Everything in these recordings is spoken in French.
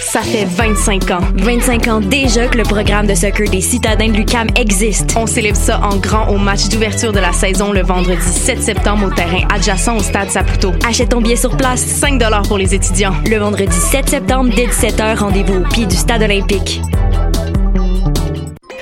Ça fait 25 ans. 25 ans déjà que le programme de soccer des citadins de l'UCAM existe. On célèbre ça en grand au match d'ouverture de la saison le vendredi 7 septembre au terrain adjacent au stade Saputo. Achète ton billet sur place, 5 pour les étudiants. Le vendredi 7 septembre dès 17h, rendez-vous au pied du stade olympique.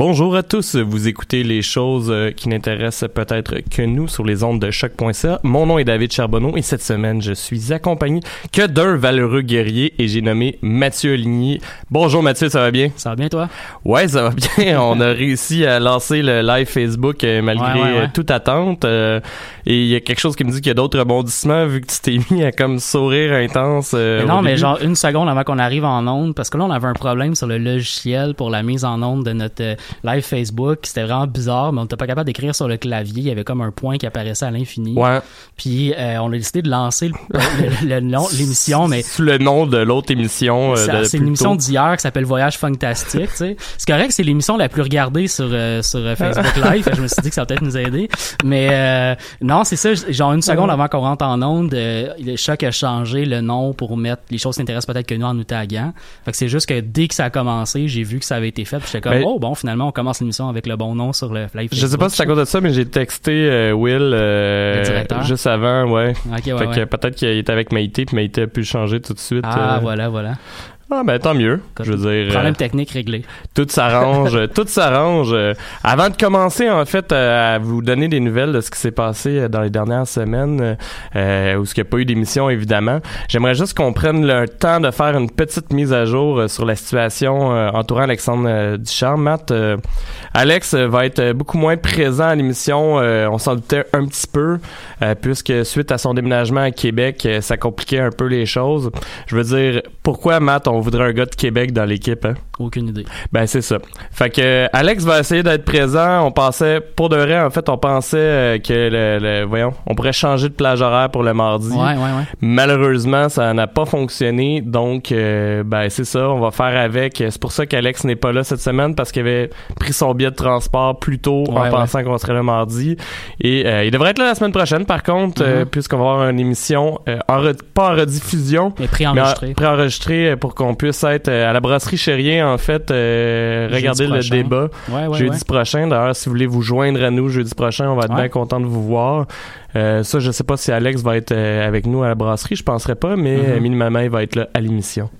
Bonjour à tous, vous écoutez les choses euh, qui n'intéressent peut-être que nous sur les ondes de choc.ca. Mon nom est David Charbonneau et cette semaine, je suis accompagné que d'un valeureux guerrier et j'ai nommé Mathieu Ligny. Bonjour Mathieu, ça va bien? Ça va bien toi? Ouais, ça va bien. On a réussi à lancer le live Facebook euh, malgré Ouais, ouais, ouais. euh, toute attente. euh, et il y a quelque chose qui me dit qu'il y a d'autres rebondissements vu que tu t'es mis à comme sourire intense. euh, Mais non, mais genre une seconde avant qu'on arrive en onde, parce que là, on avait un problème sur le logiciel pour la mise en onde de notre euh, live Facebook. C'était vraiment bizarre, mais on n'était pas capable d'écrire sur le clavier. Il y avait comme un point qui apparaissait à l'infini. Ouais. Puis euh, on a décidé de lancer l'émission, mais Sous le nom de l'autre émission. c'est une émission d'hier qui s'appelle Voyage Fantastique, tu sais. C'est correct, c'est l'émission la plus regardée sur sur Facebook Live. Je me suis dit que ça va peut-être nous aider. Mais euh, non, c'est ça. Genre une seconde avant qu'on rentre en onde, euh, le choc a changé le nom pour mettre les choses qui intéressent peut-être que nous en nous taguant. Fait que c'est juste que dès que ça a commencé, j'ai vu que ça avait été fait. Puis j'étais comme Mais- oh bon, finalement on commence l'émission avec le bon nom sur le live. Je sais pas si c'est à cause de ça, mais j'ai texté euh, Will euh, Le directeur? juste avant, ouais. Ok, ouais, fait que peut-être qu'il était avec Maïté, puis Maïté a pu le changer tout de suite. Ah euh. voilà, voilà. Ah ben tant mieux. Je veux dire, Problème euh, technique réglé. tout s'arrange, tout s'arrange. Euh, Avant de commencer en fait euh, à vous donner des nouvelles de ce qui s'est passé dans les dernières semaines, euh, où ce qu'il n'y a pas eu d'émission évidemment, j'aimerais juste qu'on prenne le temps de faire une petite mise à jour sur la situation entourant Alexandre Ducharme. Matt, Alex va être beaucoup moins présent à l'émission. on s'en doutait un petit peu, puisque suite à son déménagement à Québec, ça compliquait un peu les choses. Je veux dire, pourquoi Matt, on voudrait un gars de Québec dans l'équipe, hein? Aucune idée. Ben c'est ça. Fait que euh, Alex va essayer d'être présent. On pensait, pour de vrai, en fait, on pensait euh, que le, le- voyons, on pourrait changer de plage horaire pour le mardi. Ouais, ouais, ouais. Malheureusement, ça n'a pas fonctionné. Donc, euh, ben c'est ça. On va faire avec. C'est pour ça qu'Alex n'est pas là cette semaine parce qu'il avait pris son billet de transport plus tôt en Ouais, pensant qu'on serait là mardi. Et euh, il devrait être là la semaine prochaine. Par contre, euh, Mhm. puisqu'on va avoir une émission en pas en rediffusion, Mais préenregistré. mais en- préenregistré euh, pour qu'on puisse être euh, à la brasserie Chérien en fait, euh, regarder le prochain. débat Ouais, ouais, jeudi ouais. prochain. D'ailleurs, si vous voulez vous joindre à nous jeudi prochain, on va être bien content de vous voir. Euh, ça, je sais pas si Alex va être euh, avec nous à la brasserie, je penserais pas, mais euh, minimalement, il va être là à l'émission.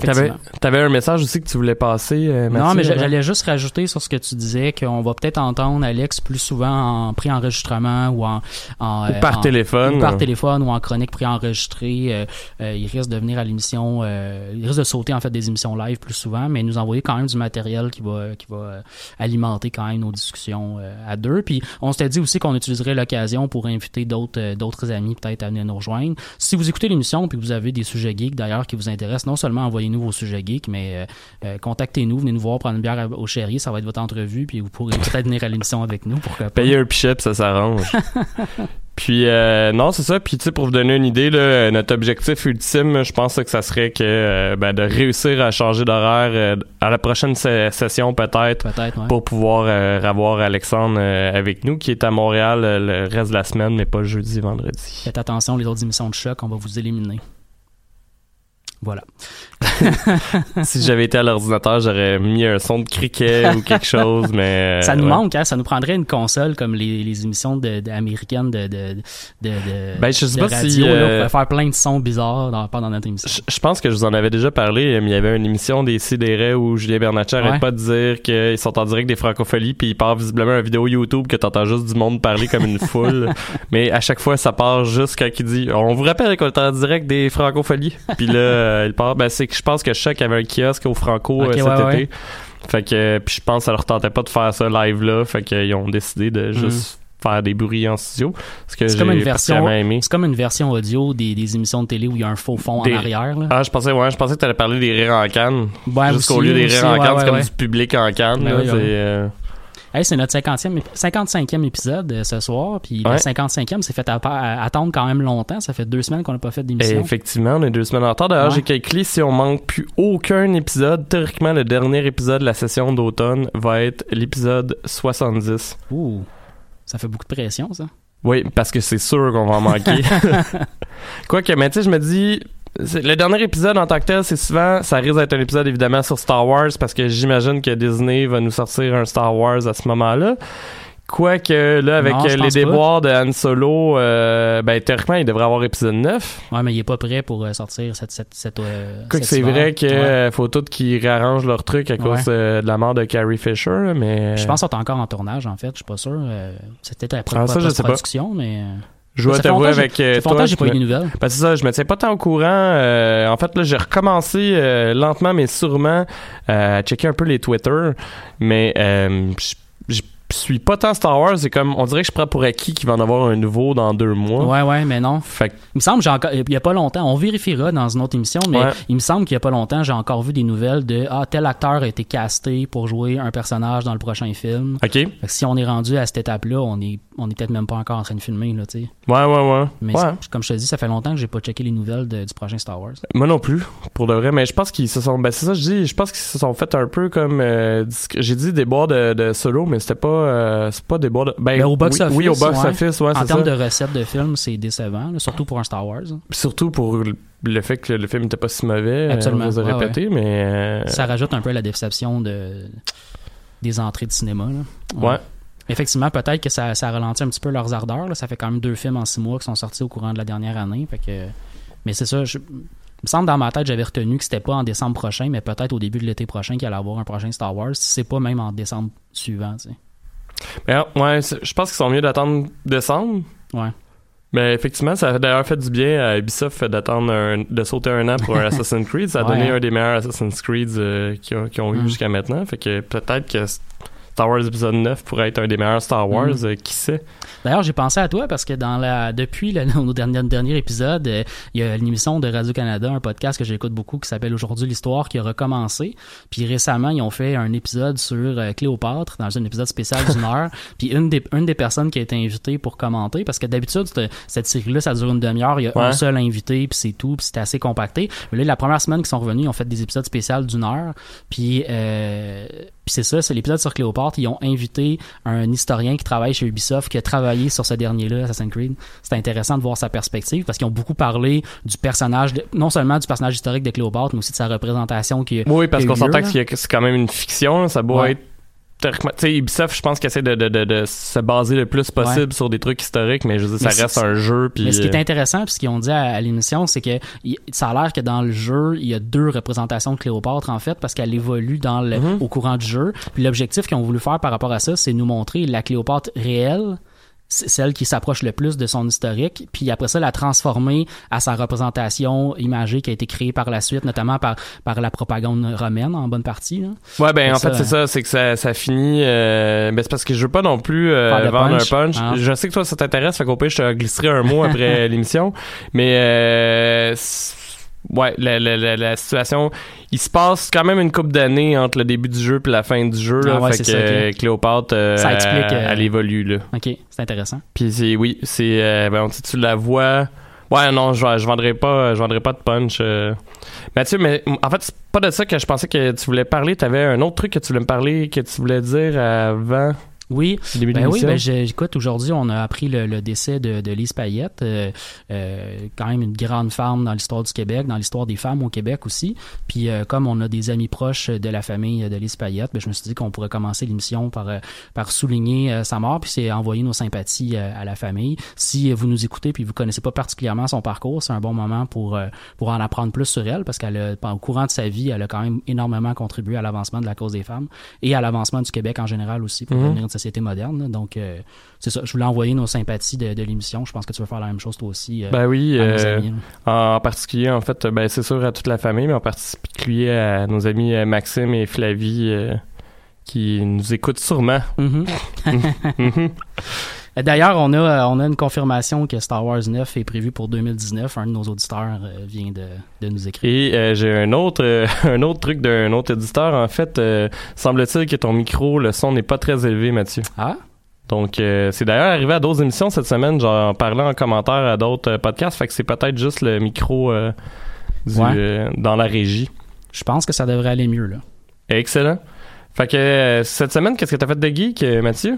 T'avais, t'avais un message aussi que tu voulais passer, euh, Non, mais avant? j'allais juste rajouter sur ce que tu disais qu'on va peut-être entendre Alex plus souvent en préenregistrement ou en, en, Ou euh, par en- téléphone. ou par téléphone ou en chronique préenregistrée. Euh, euh, il risque de venir à l'émission, euh, il risque de sauter en fait des émissions live plus souvent, mais nous envoyer quand même du matériel qui va qui va euh, alimenter quand même nos discussions euh, à deux. Puis on s'était dit aussi qu'on utiliserait l'occasion pour inviter d'autres euh, d'autres amis peut-être à venir nous rejoindre. Si vous écoutez l'émission puis que vous avez des sujets geeks d'ailleurs qui vous intéressent, non seulement envoyez-nous vos sujets geeks, mais euh, euh, contactez-nous, venez nous voir prendre une bière au chéri, ça va être votre entrevue, puis vous pourrez peut-être venir à l'émission avec nous. Pourquoi. Payer un pichet, ça s'arrange. puis euh, non, c'est ça. Puis tu sais, pour vous donner une idée, là, notre objectif ultime, je pense que ça serait que euh, ben, de réussir à changer d'horaire euh, à la prochaine se- session peut-être ouais. pour pouvoir avoir Alexandre avec nous, qui est à Montréal le reste de la semaine, mais pas jeudi, vendredi. Faites attention, les autres émissions de choc, on va vous éliminer. Voilà. si j'avais été à l'ordinateur, j'aurais mis un son de criquet ou quelque chose, mais ça nous ouais. manque, hein? Ça nous prendrait une console comme les, les émissions de, de- américaines de, de, de, Ben, je sais de pas si, radio. là, euh, on pourrait faire plein de sons bizarres dans, pendant notre émission. Je, je pense que je vous en avais déjà parlé, mais il y avait une émission des Sidérés où Julien Bernatchez arrête Ouais. pas de dire qu'ils sont en direct des francopholies, puis il part visiblement une vidéo YouTube que t'entends juste du monde parler comme une foule. mais à chaque fois, ça part juste quand il dit On vous rappelle qu'on est en direct des francopholies. Puis là, euh, il part. Ben, c'est je pense que Choc avait un kiosque au Franco euh, cet ouais, ouais. été. Fait que, euh, puis je pense que ça leur tentait pas de faire ça live là. Fait qu'ils ont décidé de juste faire des bruits en studio. C'est comme une version, c'est comme une version audio des, des émissions de télé où il y a un faux fond Des- en arrière. Là. Ah, je pensais, ouais, je pensais que t'allais parler des rires en canne. Ouais, Jusqu'au lieu des rires en canne, ouais, c'est comme du public en canne. Ben là, Hey, c'est notre 50e, ép- 55e épisode euh, ce soir, puis le Ouais. 55e s'est fait à- attendre quand même longtemps. Ça fait deux semaines qu'on n'a pas fait d'émission. effectivement, on est deux semaines en retard. D'ailleurs, Ouais. j'ai calculé si on manque plus aucun épisode. Théoriquement, le dernier épisode de la session d'automne va être l'épisode 70. Ouh, ça fait beaucoup de pression, ça. Oui, parce que c'est sûr qu'on va en manquer. Quoique, mais tu sais, je me dis, le dernier épisode en tant que tel, c'est souvent, ça risque d'être un épisode évidemment sur Star Wars parce que j'imagine que Disney va nous sortir un Star Wars à ce moment-là. Quoique, là, avec Non, euh, les pas. déboires de Han Solo, euh, ben, théoriquement, il devrait avoir épisode 9. Ouais, mais il est pas prêt pour euh, sortir cette. cette, cette, euh, c'est vrai qu'il Ouais. faut tout qu'ils réarrangent leur truc à cause Ouais. de la mort de Carrie Fisher, mais. Je pense qu'ils sont encore en tournage, en fait. Je suis pas sûr. C'est peut-être la Ah, sais pas. production, mais. Euh, je dois t'avouer avec euh, ça fait toi. que j'ai je pas eu me- des nouvelles. Ben, c'est ça, je me tiens pas tant au courant. Euh, en fait, là, j'ai recommencé euh, lentement, mais sûrement euh, à checker un peu les Twitter. Mais euh, je suis pas tant Star Wars. C'est comme, on dirait que je prends pour acquis qu'il va en avoir un nouveau dans deux mois. Ouais, ouais, mais non. Fait que, Il me semble, j'ai encore, il y a pas longtemps, on vérifiera dans une autre émission, mais Ouais. il me semble qu'il y a pas longtemps, j'ai encore vu des nouvelles de ah tel acteur a été casté pour jouer un personnage dans le prochain film. ok. Ouais, Fait que si on est rendu à cette étape-là, on est, on est peut-être même pas encore en train de filmer là, tu sais. ouais, ouais. Mais Ouais. comme je te dis, ça fait longtemps que j'ai pas checké les nouvelles de- du prochain Star Wars. Moi non plus, pour de vrai. Mais je pense qu'ils se sont. Ben, c'est ça, je dis. Je pense qu'ils se sont fait un peu comme. euh, j'ai dit des bois de, de solo, mais c'était pas. Euh, c'est pas des. Ben, au oui- box-office, Oui, au box office, ouais, en termes de recettes de films, c'est décevant, là, surtout pour un Star Wars. hein. Surtout pour le- le fait que le film était pas si mauvais. euh, Absolument, On ouais, répété, mais. euh, Ça rajoute un peu à la déception de des entrées de cinéma. Là. Ouais. Effectivement, peut-être que ça, ça ralentit un petit peu leurs ardeurs. là. Ça fait quand même deux films en six mois qui sont sortis au courant de la dernière année. Fait que... Mais c'est ça, je... il me semble dans ma tête, j'avais retenu que c'était pas en décembre prochain, mais peut-être au début de l'été prochain qu'il allait avoir un prochain Star Wars, si c'est pas même en décembre suivant. tu sais. Mais, ah, ouais, je pense qu'ils sont mieux d'attendre décembre. Ouais. Mais effectivement, ça a d'ailleurs fait du bien à Ubisoft d'attendre de sauter un an pour un Assassin's Creed. Ça a Ouais, donné hein. un des meilleurs Assassin's Creed euh, qu'ils ont, qu'ils ont eu Mm. jusqu'à maintenant. Fait que peut-être que Star Wars épisode 9 pourrait être un des meilleurs Star Wars, Mm. euh, qui sait? D'ailleurs, j'ai pensé à toi parce que dans la depuis le, nos derniers, derniers épisodes, euh, il y a une émission de Radio-Canada, un podcast que j'écoute beaucoup qui s'appelle Aujourd'hui l'Histoire qui a recommencé. Puis récemment, ils ont fait un épisode sur euh, Cléopâtre, dans un épisode spécial d'une heure. Puis une des, une des personnes qui a été invitée pour commenter, parce que d'habitude, cette, série-là, ça dure une demi-heure, il y a Ouais. un seul invité, puis c'est tout, puis c'était assez compacté. Mais là, la première semaine qu'ils sont revenus, ils ont fait des épisodes spéciaux d'une heure. Puis, euh, puis c'est ça, c'est l'épisode sur Cléopâtre. Ils ont invité un historien qui travaille chez Ubisoft qui a travaillé sur ce dernier-là, Assassin's Creed. C'est intéressant de voir sa perspective parce qu'ils ont beaucoup parlé du personnage, de- non seulement du personnage historique de Cléopâtre, mais aussi de sa représentation qui Oui, parce qu'on s'entend que c'est- quand même une fiction, ça doit Ouais. être Ubisoft, je pense qu'il essaie de, de, de, de se baser le plus possible sur des trucs historiques, mais je veux dire, Mais ça reste un jeu. Puis, Mais ce qui est euh, intéressant, puis ce qu'ils ont dit à, à l'émission, c'est que ça a l'air que dans le jeu, il y a deux représentations de Cléopâtre, en fait, parce qu'elle évolue dans le, Mhm. au courant du jeu. Puis l'objectif qu'ils ont voulu faire par rapport à ça, c'est nous montrer la Cléopâtre réelle, celle qui s'approche le plus de son historique, puis après ça, la transformer à sa représentation imagée qui a été créée par la suite, notamment par, par la propagande romaine, en bonne partie. là. Ouais, ben en ça, fait, c'est ça, c'est que ça, ça finit. Euh, ben, c'est parce que je veux pas non plus euh, vendre punch. un punch. Ah. Je sais que toi, ça t'intéresse, fait qu'au pire, je te glisserai un mot après l'émission. Mais euh, ouais, la, la, la, la situation, il se passe quand même une couple d'années entre le début du jeu puis la fin du jeu. Là, Ah ouais, fait que ça, euh, Cléopâtre, euh, Ça explique, euh, elle évolue là. OK, c'est intéressant. Puis c'est oui, c'est euh, ben, tu, la vois. Ouais, non, je, je vendrai pas, je vendrai pas de punch. euh. Mathieu, mais en fait, c'est pas de ça que je pensais que tu voulais parler. T'avais un autre truc que tu voulais me parler, que tu voulais dire avant? Oui, début Ben oui, ben écoute, aujourd'hui, on a appris le, le décès de, de Lise Payette, euh, euh, quand même une grande femme dans l'histoire du Québec, dans l'histoire des femmes au Québec aussi. Puis euh, comme on a des amis proches de la famille de Lise Payette, ben, je me suis dit qu'on pourrait commencer l'émission par, euh, par souligner euh, sa mort, puis c'est envoyer nos sympathies euh, à la famille. Si vous nous écoutez puis vous connaissez pas particulièrement son parcours, c'est un bon moment pour, euh, pour en apprendre plus sur elle, parce qu'elle a, au courant de sa vie, elle a quand même énormément contribué à l'avancement de la cause des femmes et à l'avancement du Québec en général aussi pour Mhm. devenir une société moderne. Donc, euh, c'est ça. Je voulais envoyer nos sympathies de, de l'émission. Je pense que tu vas faire la même chose toi aussi. euh, Ben oui, à nos euh, amis, là. en particulier, en fait, ben c'est sûr à toute la famille, mais en particulier à nos amis Maxime et Flavie qui nous écoutent sûrement. Mhm. Mhm. Euh, D'ailleurs, on a, euh, on a une confirmation que Star Wars 9 est prévu pour 2019. Un de nos auditeurs euh, vient de, de nous écrire. Et euh, j'ai un autre euh, un autre truc d'un autre éditeur. En fait, euh, semble-t-il que ton micro, le son n'est pas très élevé, Mathieu. Ah? Donc, euh, c'est d'ailleurs arrivé à d'autres émissions cette semaine, genre en parlant en commentaire à d'autres euh, podcasts. Fait que c'est peut-être juste le micro euh, du, Ouais. euh, dans la régie. Je pense que ça devrait aller mieux, là. Excellent. Fait que euh, cette semaine, qu'est-ce que t'as fait de geek, euh, Mathieu?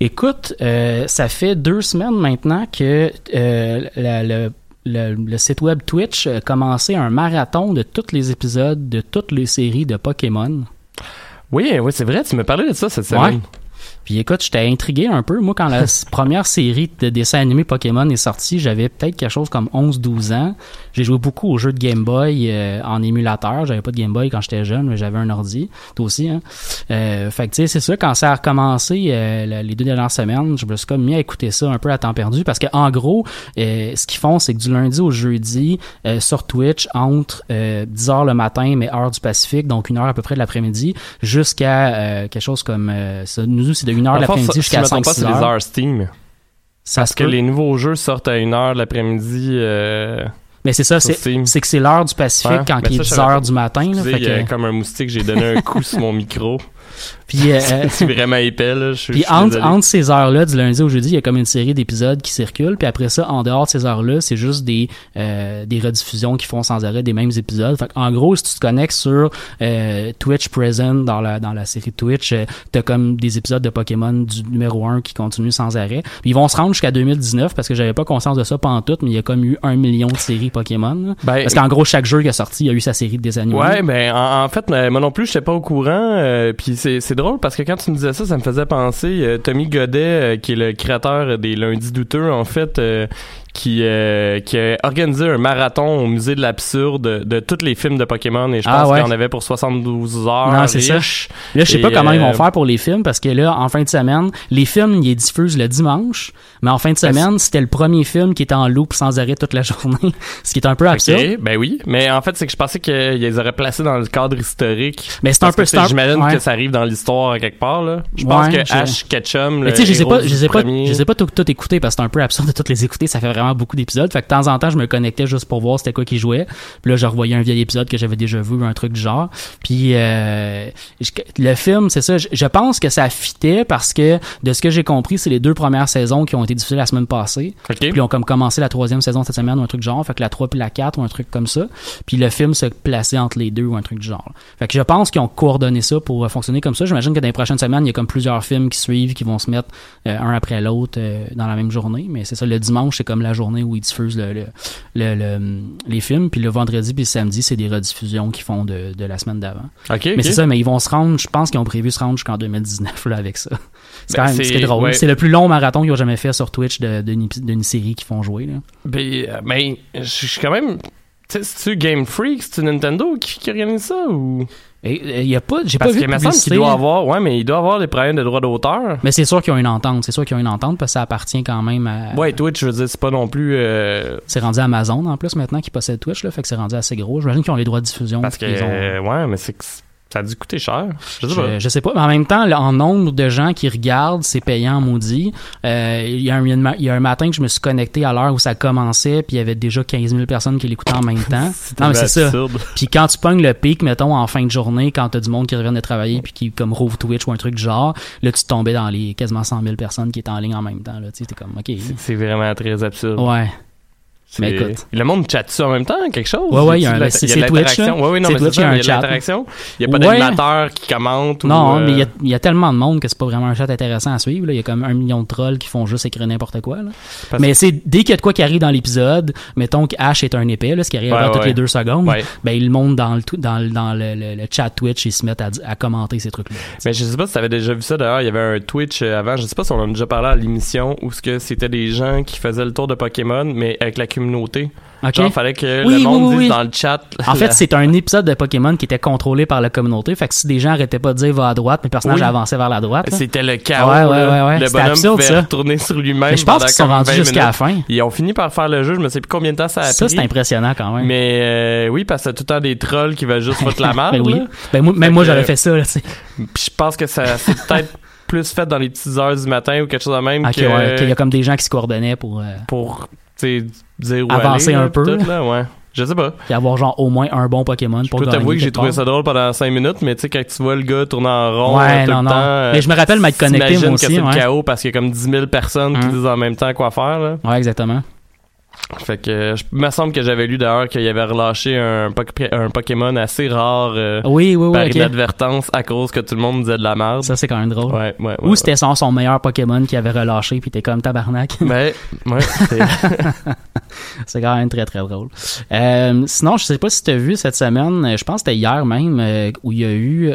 Écoute, euh, ça fait deux semaines maintenant que euh, la- le, le- le site web Twitch a commencé un marathon de tous les épisodes de toutes les séries de Pokémon. Oui, oui, c'est vrai, tu me parlais de ça cette semaine. Ouais. Puis écoute, j'étais intrigué un peu. Moi, quand la première série de dessins animés Pokémon est sortie, j'avais peut-être quelque chose comme 11-12 ans. J'ai joué beaucoup aux jeux de Game Boy euh, en émulateur. J'avais pas de Game Boy quand j'étais jeune, mais j'avais un ordi. Toi aussi, hein? Euh, fait que tu sais, c'est ça, quand ça a recommencé euh, les deux dernières semaines, je me suis comme mis à écouter ça un peu à temps perdu parce que en gros, euh, ce qu'ils font, c'est que du lundi au jeudi, euh, sur Twitch, entre euh, 10h le matin, mais heure du Pacifique, donc une heure à peu près de l'après-midi, jusqu'à euh, quelque chose comme... euh, ça, nous, c'est de 1h Dans le fond, l'après-midi jusqu'à me trompe 5 pas, c'est les heures. Steam. Ça Parce que peut. les nouveaux jeux sortent à 1h l'après-midi. Euh, Mais c'est ça, c'est que c'est l'heure du Pacifique Ouais, quand mais il est ça, je savais 10h pas. du matin. Là, fait il y a que- comme un moustique, j'ai donné un coup sur mon micro. Puis euh, euh, C'est vraiment épais, là. Je, Puis je entre, entre ces heures-là, du lundi au jeudi, il y a comme une série d'épisodes qui circulent. Puis après ça, en dehors de ces heures-là, c'est juste des euh, des rediffusions qui font sans arrêt des mêmes épisodes. Fait en gros, si tu te connectes sur euh, Twitch Present dans la dans la série Twitch, euh, t'as comme des épisodes de Pokémon du numéro 1 qui continuent sans arrêt. Puis ils vont se rendre jusqu'à 2019 parce que j'avais pas conscience de ça pendant tout, mais il y a comme eu un million de séries Pokémon. Ben, Parce qu'en gros, chaque jeu qui a sorti, il y a eu sa série de dessins animés. Ouais, ben en, en fait, euh, moi non plus, j'étais pas au courant. euh, Puis c'est drôle parce que quand tu me disais ça, ça me faisait penser. euh, Tommy Godet, euh, qui est le créateur des Lundis douteux, en fait, euh, qui euh, qui a organisé un marathon au musée de l'absurde de, de tous les films de Pokémon et je Ah pense ouais. qu'il y en avait pour 72 heures. Non, c'est ça. Là, je sais Et, pas comment ils vont euh, faire pour les films parce que là, en fin de semaine, les films, ils les diffusent le dimanche, mais en fin de semaine, c'était le premier film qui était en loop sans arrêt toute la journée, ce qui est un peu absurde. Ok, ben oui, mais en fait, c'est que je pensais qu'ils les auraient placés dans le cadre historique. Mais c'est un peu sais, J'imagine ouais. que ça arrive dans l'histoire quelque part, là. Je pense Ouais, que Ash Ketchum, Mais le tu sais, je héros pas, je ai pas, je ai pas tout, tout écoutés parce que c'est un peu absurde de toutes les écouter. Ça fait vraiment beaucoup d'épisodes. Fait que de temps en temps, je me connectais juste pour voir c'était quoi qui jouait. Puis là, je revoyais un vieil épisode que j'avais déjà vu, un truc du genre. Puis euh, je- le film, c'est ça. Je, je pense que ça fitait parce que de ce que j'ai compris, c'est les deux premières saisons qui ont été diffusées la semaine passée. OK. Puis ils ont comme commencé la troisième saison cette semaine ou un truc du genre. Fait que la 3 puis la 4 ou un truc comme ça. Puis le film se plaçait entre les deux ou un truc du genre. Fait que je pense qu'ils ont coordonné ça pour euh, fonctionner comme ça. J'imagine que dans les prochaines semaines, il y a comme plusieurs films qui suivent, qui vont se mettre euh, un après l'autre euh, dans la même journée. Mais c'est ça, le dimanche, c'est comme la journée où ils diffusent le, le- le- le- les films. Puis le vendredi puis le samedi, c'est des rediffusions qu'ils font de, de la semaine d'avant. Mais c'est ça, mais ils vont se rendre, je pense qu'ils ont prévu se rendre jusqu'en 2019 là, avec ça. C'est Ben, quand même c'est- drôle. ouais. C'est le plus long marathon qu'ils ont jamais fait sur Twitch de- d'une d'une série qu'ils font jouer. Là. Ben, euh, ben, je suis quand même. C'est-tu Game Freak, c'est-tu Nintendo qui, qui organise ça ou? Il y a pas, j'ai pas Parce vu de publicité. doit avoir. Ouais, mais il doit avoir des problèmes de droits d'auteur. Mais c'est sûr qu'ils ont une entente. C'est sûr qu'ils ont une entente parce que ça appartient quand même à. Ouais, Twitch, je veux dire, c'est pas non plus. euh, C'est rendu Amazon en plus maintenant qui possède Twitch, là, fait que c'est rendu assez gros. J'imagine qu'ils ont les droits de diffusion. parce que. ont- euh, ouais, mais c'est ça a dû coûter cher. Je sais pas. Je, je sais pas, mais en même temps, en nombre de gens qui regardent, c'est payant, maudit. Euh, Il y, a un- il y a un matin que je me suis connecté à l'heure où ça commençait, puis il y avait déjà 15 000 personnes qui l'écoutaient en même temps. non, mais c'est ça. absurde. Puis quand tu pognes le pic, mettons, en fin de journée, quand t'as du monde qui revient de travailler puis qui comme rouvre Twitch ou un truc du genre, là, tu tombais dans les quasiment 100 000 personnes qui étaient en ligne en même temps. Là, tu sais, t'es comme, OK. C'est vraiment très absurde. Ouais. Mais écoute. Le monde chatte-tu en même temps, quelque chose? Ouais, ouais, il y a un- la- c'est- il y a c'est de Twitch, là. Ouais, oui, non, mais Twitch, c'est ça, il y a un chat. Il y a pas Ouais. d'animateur qui commente ou. Non, euh, mais il y a- il y, a tellement de monde que c'est pas vraiment un chat intéressant à suivre. là. Il y a comme un million de trolls qui font juste écrire n'importe quoi. Mais c'est dès qu'il y a de quoi qui arrive dans l'épisode, mettons que Ash est un là, ce qui arrive Ouais, à toutes ouais. les deux secondes, Ouais. ben ils montent dans le, dans, le- dans le, le- le chat Twitch et ils se mettent à, commenter ces trucs-là. Mais je sais pas si tu avais déjà vu ça d'ailleurs, il y avait un Twitch euh, avant, je sais pas si on en a déjà parlé à l'émission où ce que c'était des gens qui faisaient le tour de Pokémon mais avec la communauté. Ok. Genre fallait que Oui, le monde oui, oui, dise dans le chat. En fait, c'est un épisode de Pokémon qui était contrôlé par la communauté. Fait que si des gens arrêtaient pas de dire va à droite, mes personnages avançaient vers la droite. c'était le chaos. Ouais, ouais, là. ouais, ouais. Le bonhomme absurde, pouvait ça. retourner sur lui-même. Je pense qu'ils sont rendus 20 jusqu'à la fin. Ils ont fini par faire le jeu, je me sais plus combien de temps ça a Ça, pris. c'est impressionnant quand même. Mais euh, oui, parce que tout le temps des trolls qui veulent juste foutre la merde. Ben oui. Ben, moi, même Fait moi, j'aurais fait ça. Là. Puis je pense que ça c'est peut-être plus fait dans les petites heures du matin ou quelque chose de même Ok, que ouais, qu'il y a comme des gens qui se coordonnaient pour euh, pour dire où Avancer aller, un là, peu, tout, là, ouais. Je sais pas. puis avoir genre au moins un bon Pokémon Je pour peux t'avouer que j'ai trouvé ça drôle pendant 5 minutes, mais tu sais, quand tu vois le gars tourner en rond Ouais, tout non, le temps... euh, Mais je me rappelle m'être connecté, moi que aussi, c'est le ouais. chaos parce qu'il y a comme 10 000 personnes qui Hum. disent en même temps quoi faire, là. Ouais, exactement. Fait que, je me semble que j'avais lu d'ailleurs qu'il avait relâché un, un Pokémon assez rare euh, Oui, oui, par inadvertance à cause que tout le monde disait de la merde. Ça, c'est quand même drôle. Ouais, ouais, ouais. Ou c'était son, son meilleur Pokémon qui avait relâché, puis t'es comme tabarnak. Ben, ouais, c'est- quand même très, très drôle. Euh, sinon, je sais pas si tu as vu cette semaine, je pense que c'était hier même, euh, où il y a eu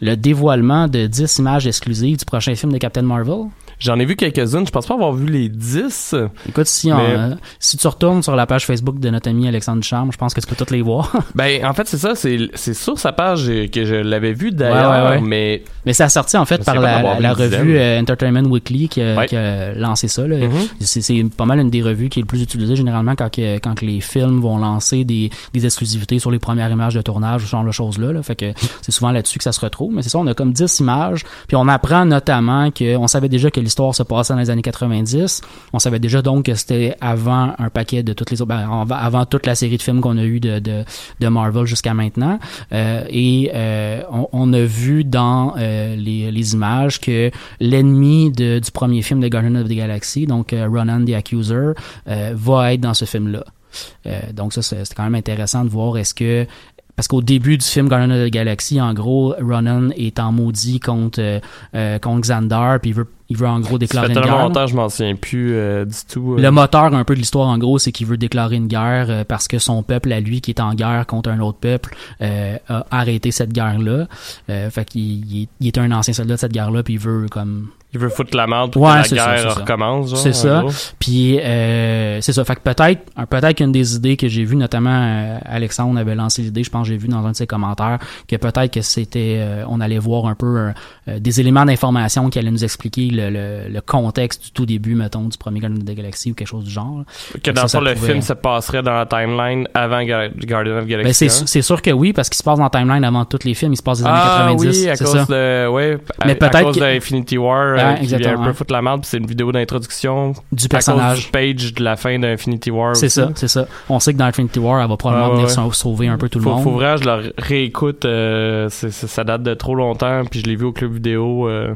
le dévoilement de 10 images exclusives du prochain film de Captain Marvel. J'en ai vu quelques-unes. Je pense pas avoir vu les 10. Écoute, si, on, euh, si tu retournes sur la page Facebook de notre ami Alexandre Ducharme, je pense que tu peux toutes les voir. Ben, en fait, c'est ça. C'est sur sa page que je l'avais vu d'ailleurs, Ouais, ouais, ouais. mais Mais ça a sorti en fait Je par la, revue euh, Entertainment Weekly qui a, Ouais. qui a lancé ça. Mhm. C'est pas mal une des revues qui est le plus utilisée généralement quand, que- quand que les films vont lancer des, des exclusivités sur les premières images de tournage ou ce genre de choses-là. Là. Fait que c'est souvent là-dessus que ça se retrouve. Mais c'est ça, on a comme 10 images. Puis on apprend notamment que on savait déjà que l'histoire se passait dans les années 90. On savait déjà donc que c'était avant un paquet de toutes les autres, ben, avant- toute la série de films qu'on a eu de, Marvel jusqu'à maintenant. Euh, et euh, on, a vu dans euh, les, images que l'ennemi du premier film de Guardians of the Galaxy, donc euh, Ronan the Accuser, euh, va être dans ce film-là. Donc ça, c'est quand même intéressant de voir est-ce que parce qu'au début du film Guardians of the Galaxy, en gros, Ronan est en maudit contre euh, contre Xandar, puis il veut il veut en gros ça déclarer fait une tellement guerre. longtemps que je m'en souviens plus euh, du tout. euh. Le moteur un peu de l'histoire en gros, c'est qu'il veut déclarer une guerre euh, parce que son peuple à lui qui est en guerre contre un autre peuple a arrêté cette guerre-là. Fait qu'il il est, il est un ancien soldat de cette guerre-là puis il veut comme Il veut foutre la merde pour Ouais, que la ça, guerre ça. recommence. C'est ça. puis euh, c'est ça. Fait que peut-être peut-être qu'une des idées que j'ai vues notamment euh, Alexandre avait lancé l'idée, je pense que j'ai vu dans un de ses commentaires que peut-être que c'était euh, on allait voir un peu des éléments d'information qui allaient nous expliquer le, le, le contexte du tout début, mettons, du premier Guardian of the Galaxy ou quelque chose du genre. Que dans ça, le ça le pouvait- film se passerait dans la timeline avant Ga- Guardian of the Ben, Galaxy. c'est hein? c'est sûr que oui, parce qu'il se passe dans la timeline avant tous les films, il se passe des années Ah 90. oui, à cause ça? de ouais, à- Mais à, peut-être cause que- de Infinity War euh, qui vient un peu foutre la merde, c'est une vidéo d'introduction Du à personnage. cause du page de la fin d'Infinity War. C'est ça, c'est ça. On sait que dans Infinity War, elle va probablement Ouais, ouais, venir sauver un peu tout le monde. faut vraiment, je le réécoute. euh, ça date de trop longtemps, puis je l'ai vu au club vidéo. euh,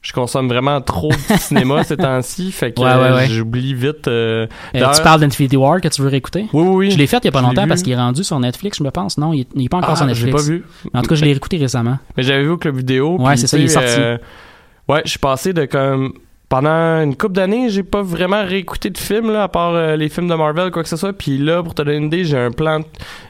je consomme vraiment trop de cinéma ces temps-ci, fait que Ouais, ouais, ouais. j'oublie vite. euh, Euh, tu parles d'Infinity War que tu veux réécouter? Oui, oui, oui. Je l'ai fait il y a pas Je l'ai longtemps vu. parce qu'il est rendu sur Netflix, je me pense. Non, il est, il est pas encore Ah, sur j'ai Netflix. pas vu. En tout cas, je l'ai réécouté récemment. Mais j'avais vu au club vidéo. Ouais, c'est ça, il est sorti. euh, ouais, je suis passé de comme pendant une couple d'années, j'ai pas vraiment réécouté de films là, à part euh, les films de Marvel quoi que ce soit. Puis là, pour te donner une idée, j'ai un plan,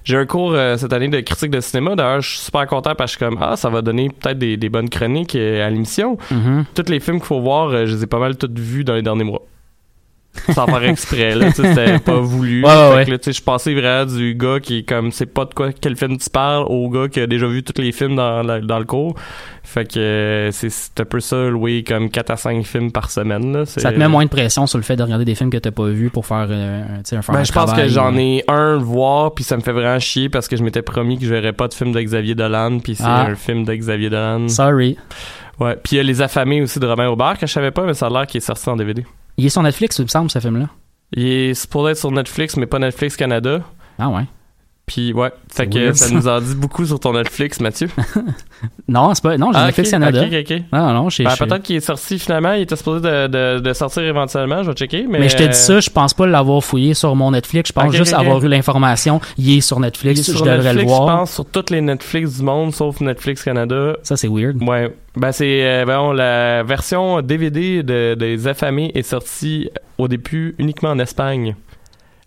j'ai un cours euh, cette année de critique de cinéma. D'ailleurs, je suis super content parce que je suis comme ah, ça va donner peut-être des, des bonnes chroniques euh, à l'émission. Mhm. Tous les films qu'il faut voir, je les ai pas mal tous vus dans les derniers mois. Sans faire exprès, là, c'était pas voulu. Ouais, ouais, je passais vraiment du gars qui comme, c'est pas de quoi, quel film tu parles, au gars qui a déjà vu tous les films dans, la- dans le cours. Fait que euh, c'est un peu ça, louer comme 4 à 5 films par semaine, là. Ça te met moins de pression sur le fait de regarder des films que t'as pas vus pour faire, euh, un- faire Ben, je pense que j'en ai un voir, puis ça me fait vraiment chier parce que je m'étais promis que je verrais pas de film de Xavier Dolan, puis c'est Ah. un film de Xavier Dolan. Sorry. Ouais, puis il y a Les Affamés aussi de Romain Aubert que je savais pas, mais ça a l'air qu'il est sorti en DVD. Il est sur Netflix, il me semble, ce film-là. Il est supposé être sur Netflix, mais pas Netflix Canada. Ah ouais. Puis ouais, fait que weird, ça ça. nous en dit beaucoup sur ton Netflix, Mathieu. Non, c'est pas. Non, j'ai Ah, Netflix ok, Canada. ok, ok, ok. Non, Ben, peut-être qu'il est sorti finalement, il était supposé de, de, de sortir éventuellement, je vais checker. Mais, Mais, je euh, dis ça, je pense pas l'avoir fouillé sur mon Netflix. Je pense juste avoir eu l'information. Il est sur est Netflix. sur je devrais Netflix, le voir. je pense, sur toutes les Netflix du monde, sauf Netflix Canada. Ça, c'est weird. Ouais, ben c'est euh, la version DVD de, des affamés est sortie au début uniquement en Espagne.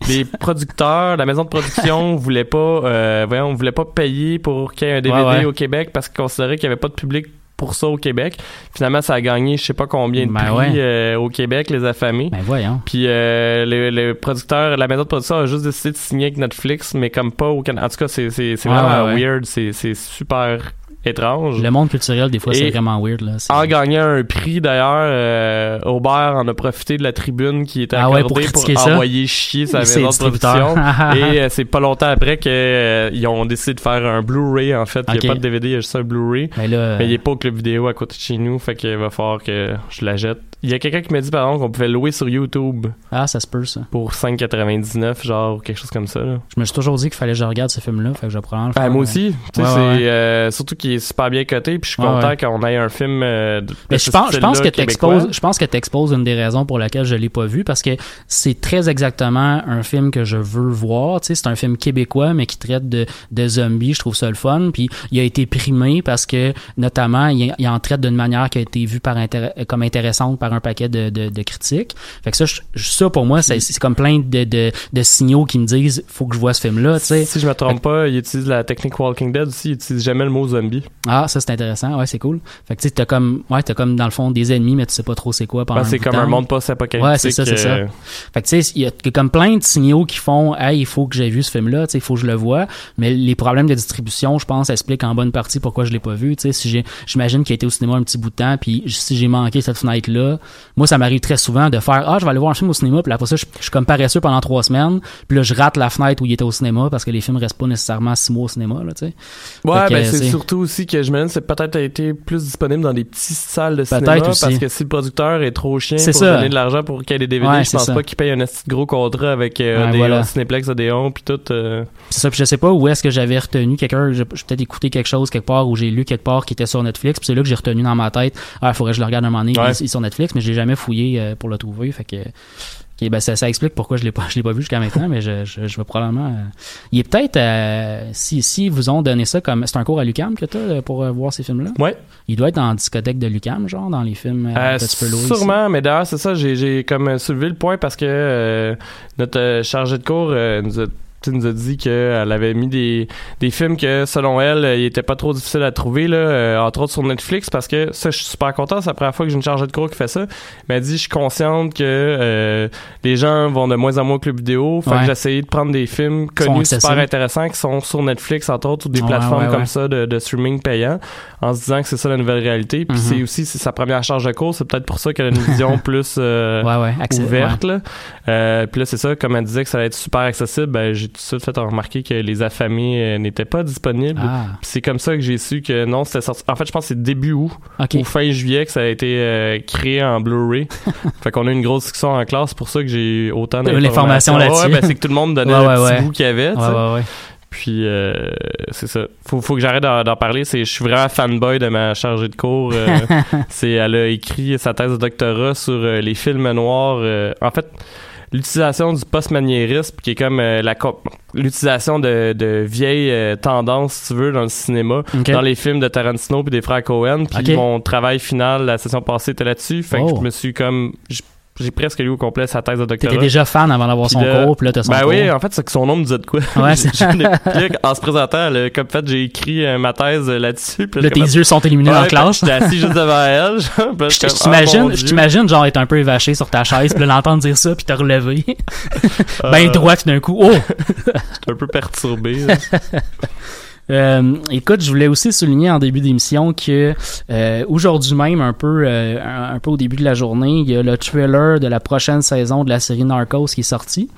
Les producteurs, la maison de production voulait pas, euh, voyons, voulait pas payer pour qu'il y ait un DVD Ouais, ouais. au Québec parce qu'ils considéraient qu'il y avait pas de public pour ça au Québec. Finalement, ça a gagné, je sais pas combien de Ben prix ouais. euh, au Québec, les affamés. Ben voyons. Puis euh, le, le producteur, la maison de production a juste décidé de signer avec Netflix, mais comme pas au Canada. En tout cas, c'est c'est c'est Ouais, vraiment ouais. weird, c'est c'est super étrange. Le monde culturel, des fois, c'est vraiment weird. Là. En gagnant un prix d'ailleurs, euh, Aubert en a profité de la tribune qui était Ah accordée ouais, pour envoyer chier sa maison de production. Et euh, c'est pas longtemps après qu'ils ont décidé de faire un Blu-ray en fait. Il n'y a pas de DVD, il y a juste un Blu-ray. Ben là, Mais il est pas au club vidéo à côté de chez nous, fait qu'il va falloir que je la jette. Il y a quelqu'un qui m'a dit par exemple qu'on pouvait louer sur YouTube ah, ça se peut, ça. pour 5,99 genre ou quelque chose comme ça. Là. Je me suis toujours dit qu'il fallait que je regarde ce film-là. Fait que je vais probablement le Ben, moi aussi, Ouais, ouais, euh, surtout qu'il est super bien coté, puis je suis content ouais. qu'on ait un film euh, de, Mais je pense, je pense que t'exposes, je pense que t'exposes une des raisons pour laquelle je l'ai pas vu parce que c'est très exactement un film que je veux voir. Tu sais, c'est un film québécois mais qui traite de, de zombies. Je trouve ça le fun. Puis il a été primé parce que notamment il, il en traite d'une manière qui a été vue par comme intéressante par un paquet de, de, de critiques. Fait que ça, je- ça pour moi, c'est, comme plein de, de, de signaux qui me disent faut que je vois ce film-là. Tu sais. Si je me trompe pas, il utilise la technique Walking Dead aussi, il utilise jamais le mot zombie. Ah, ça c'est intéressant. Ouais, c'est cool. Fait que tu t'as comme, ouais, t'as comme dans le fond des ennemis mais tu sais pas trop c'est quoi pendant c'est comme un monde post-apocalyptique. Ouais, c'est ça, c'est ça. euh, Fait que tu sais, il y a comme plein de signaux qui font Hey, il faut que j'ai vu ce film-là, tu sais, il faut que je le vois. Mais les problèmes de distribution, je pense, expliquent en bonne partie pourquoi je l'ai pas vu. Tu sais, si j'ai j'imagine qu'il a été au cinéma un petit bout de temps, puis si j'ai manqué cette fenêtre-là, moi ça m'arrive très souvent de faire Ah, je vais aller voir un film au cinéma, puis après ça, je, je suis comme paresseux pendant trois semaines, puis là je rate la fenêtre où il était au cinéma parce que les films restent pas nécessairement six mois au cinéma, là, tu sais. Ouais, ben c'est c'est- surtout aussi que je me demande c'est peut-être été plus disponible dans des petites salles de cinéma Peut-être parce aussi. que si le producteur est trop chien C'est pour ça. donner de l'argent pour qu'il y ait des DVD, Ouais, je pense ça. pas qu'il paye un de gros contrat avec euh, Ouais, des voilà. Cinéplex, Odéon puis tout. euh. C'est ça, puis je sais pas où est-ce que j'avais retenu quelqu'un, j'ai peut-être écouté quelque chose quelque part ou j'ai lu quelque part qui était sur Netflix, puis c'est là que j'ai retenu dans ma tête, ah, il faudrait que je le regarde un moment donné, Ouais. il, il est sur Netflix, mais j'ai jamais fouillé euh, pour le trouver, fait que ok, ben ça, ça explique pourquoi je l'ai pas je l'ai pas vu jusqu'à maintenant, mais je, je, je vais probablement euh, il est peut-être euh, si si vous ont donné ça comme c'est un cours à Lucam que t'as euh, pour euh, voir ces films là. Ouais. Il doit être la discothèque de Lucam genre dans les films tu peux louer. sûrement, mais d'ailleurs, c'est ça, j'ai, j'ai comme soulevé le point parce que notre chargé de cours nous a tu nous a dit qu'elle avait mis des, des films que, selon elle, euh, il était pas trop difficile à trouver, là, euh, entre autres sur Netflix, parce que ça, je suis super content. C'est la première fois que j'ai une chargée de cours qui fait ça. Mais elle dit, je suis consciente que euh, les gens vont de moins en moins au club vidéo. Fait Ouais. que j'ai essayé de prendre des films connus, super intéressants, qui sont sur Netflix, entre autres, ou des Ouais, plateformes ouais, comme ça de, de streaming payant, en se disant que c'est ça la nouvelle réalité. Puis Mhm. c'est aussi sa première charge de cours. C'est peut-être pour ça qu'elle a une vision plus... euh, ouverte là. Euh, puis là c'est ça comme elle disait que ça allait être super accessible ben j'ai tout de suite fait remarquer que les affamés euh, n'étaient pas disponibles Ah, c'est comme ça que j'ai su que non c'était sorti en fait je pense que c'est début août ok. ou fin juillet que ça a été euh, créé en Blu-ray fait qu'on a eu une grosse discussion en classe c'est pour ça que j'ai autant eu l'information d'informations là-dessus. ouais, ben, c'est que tout le monde donnait Ouais, le ouais, petit ouais. bout qu'il y avait. Puis euh, c'est ça. Faut, faut que j'arrête d'en, parler. C'est, je suis vraiment fanboy de ma chargée de cours. euh, c'est, elle a écrit sa thèse de doctorat sur euh, les films noirs. euh, en fait, l'utilisation du post-maniérisme, qui est comme euh, la l'utilisation de, de vieilles euh, tendances, si tu veux, dans le cinéma, dans les films de Tarantino puis des frères Cohen. Puis mon travail final, la session passée, était là-dessus. Fait que Oh. je me suis comme... J'ai presque lu au complet sa thèse de doctorat. T'étais déjà fan avant d'avoir son là- cours, puis là, t'as son Ben cours. oui, en fait, c'est que son nom me disait de quoi. Ouais, c'est- là, en se présentant, a comme fait, j'ai écrit euh, ma thèse euh, là-dessus. Puis Là, tes yeux sont éliminés dans la classe. J'étais assis juste devant elle. genre, là, Je Ah, t'imagine, je t'imagine genre être un peu évaché sur ta chaise, puis là, l'entendre dire ça, puis te relever. Euh, ben droit tout d'un coup. Oh! J'étais un peu perturbé. Euh, écoute, je voulais aussi souligner en début d'émission que euh, aujourd'hui même, un peu, euh, un, peu au début de la journée, il y a le trailer de la prochaine saison de la série Narcos qui est sorti.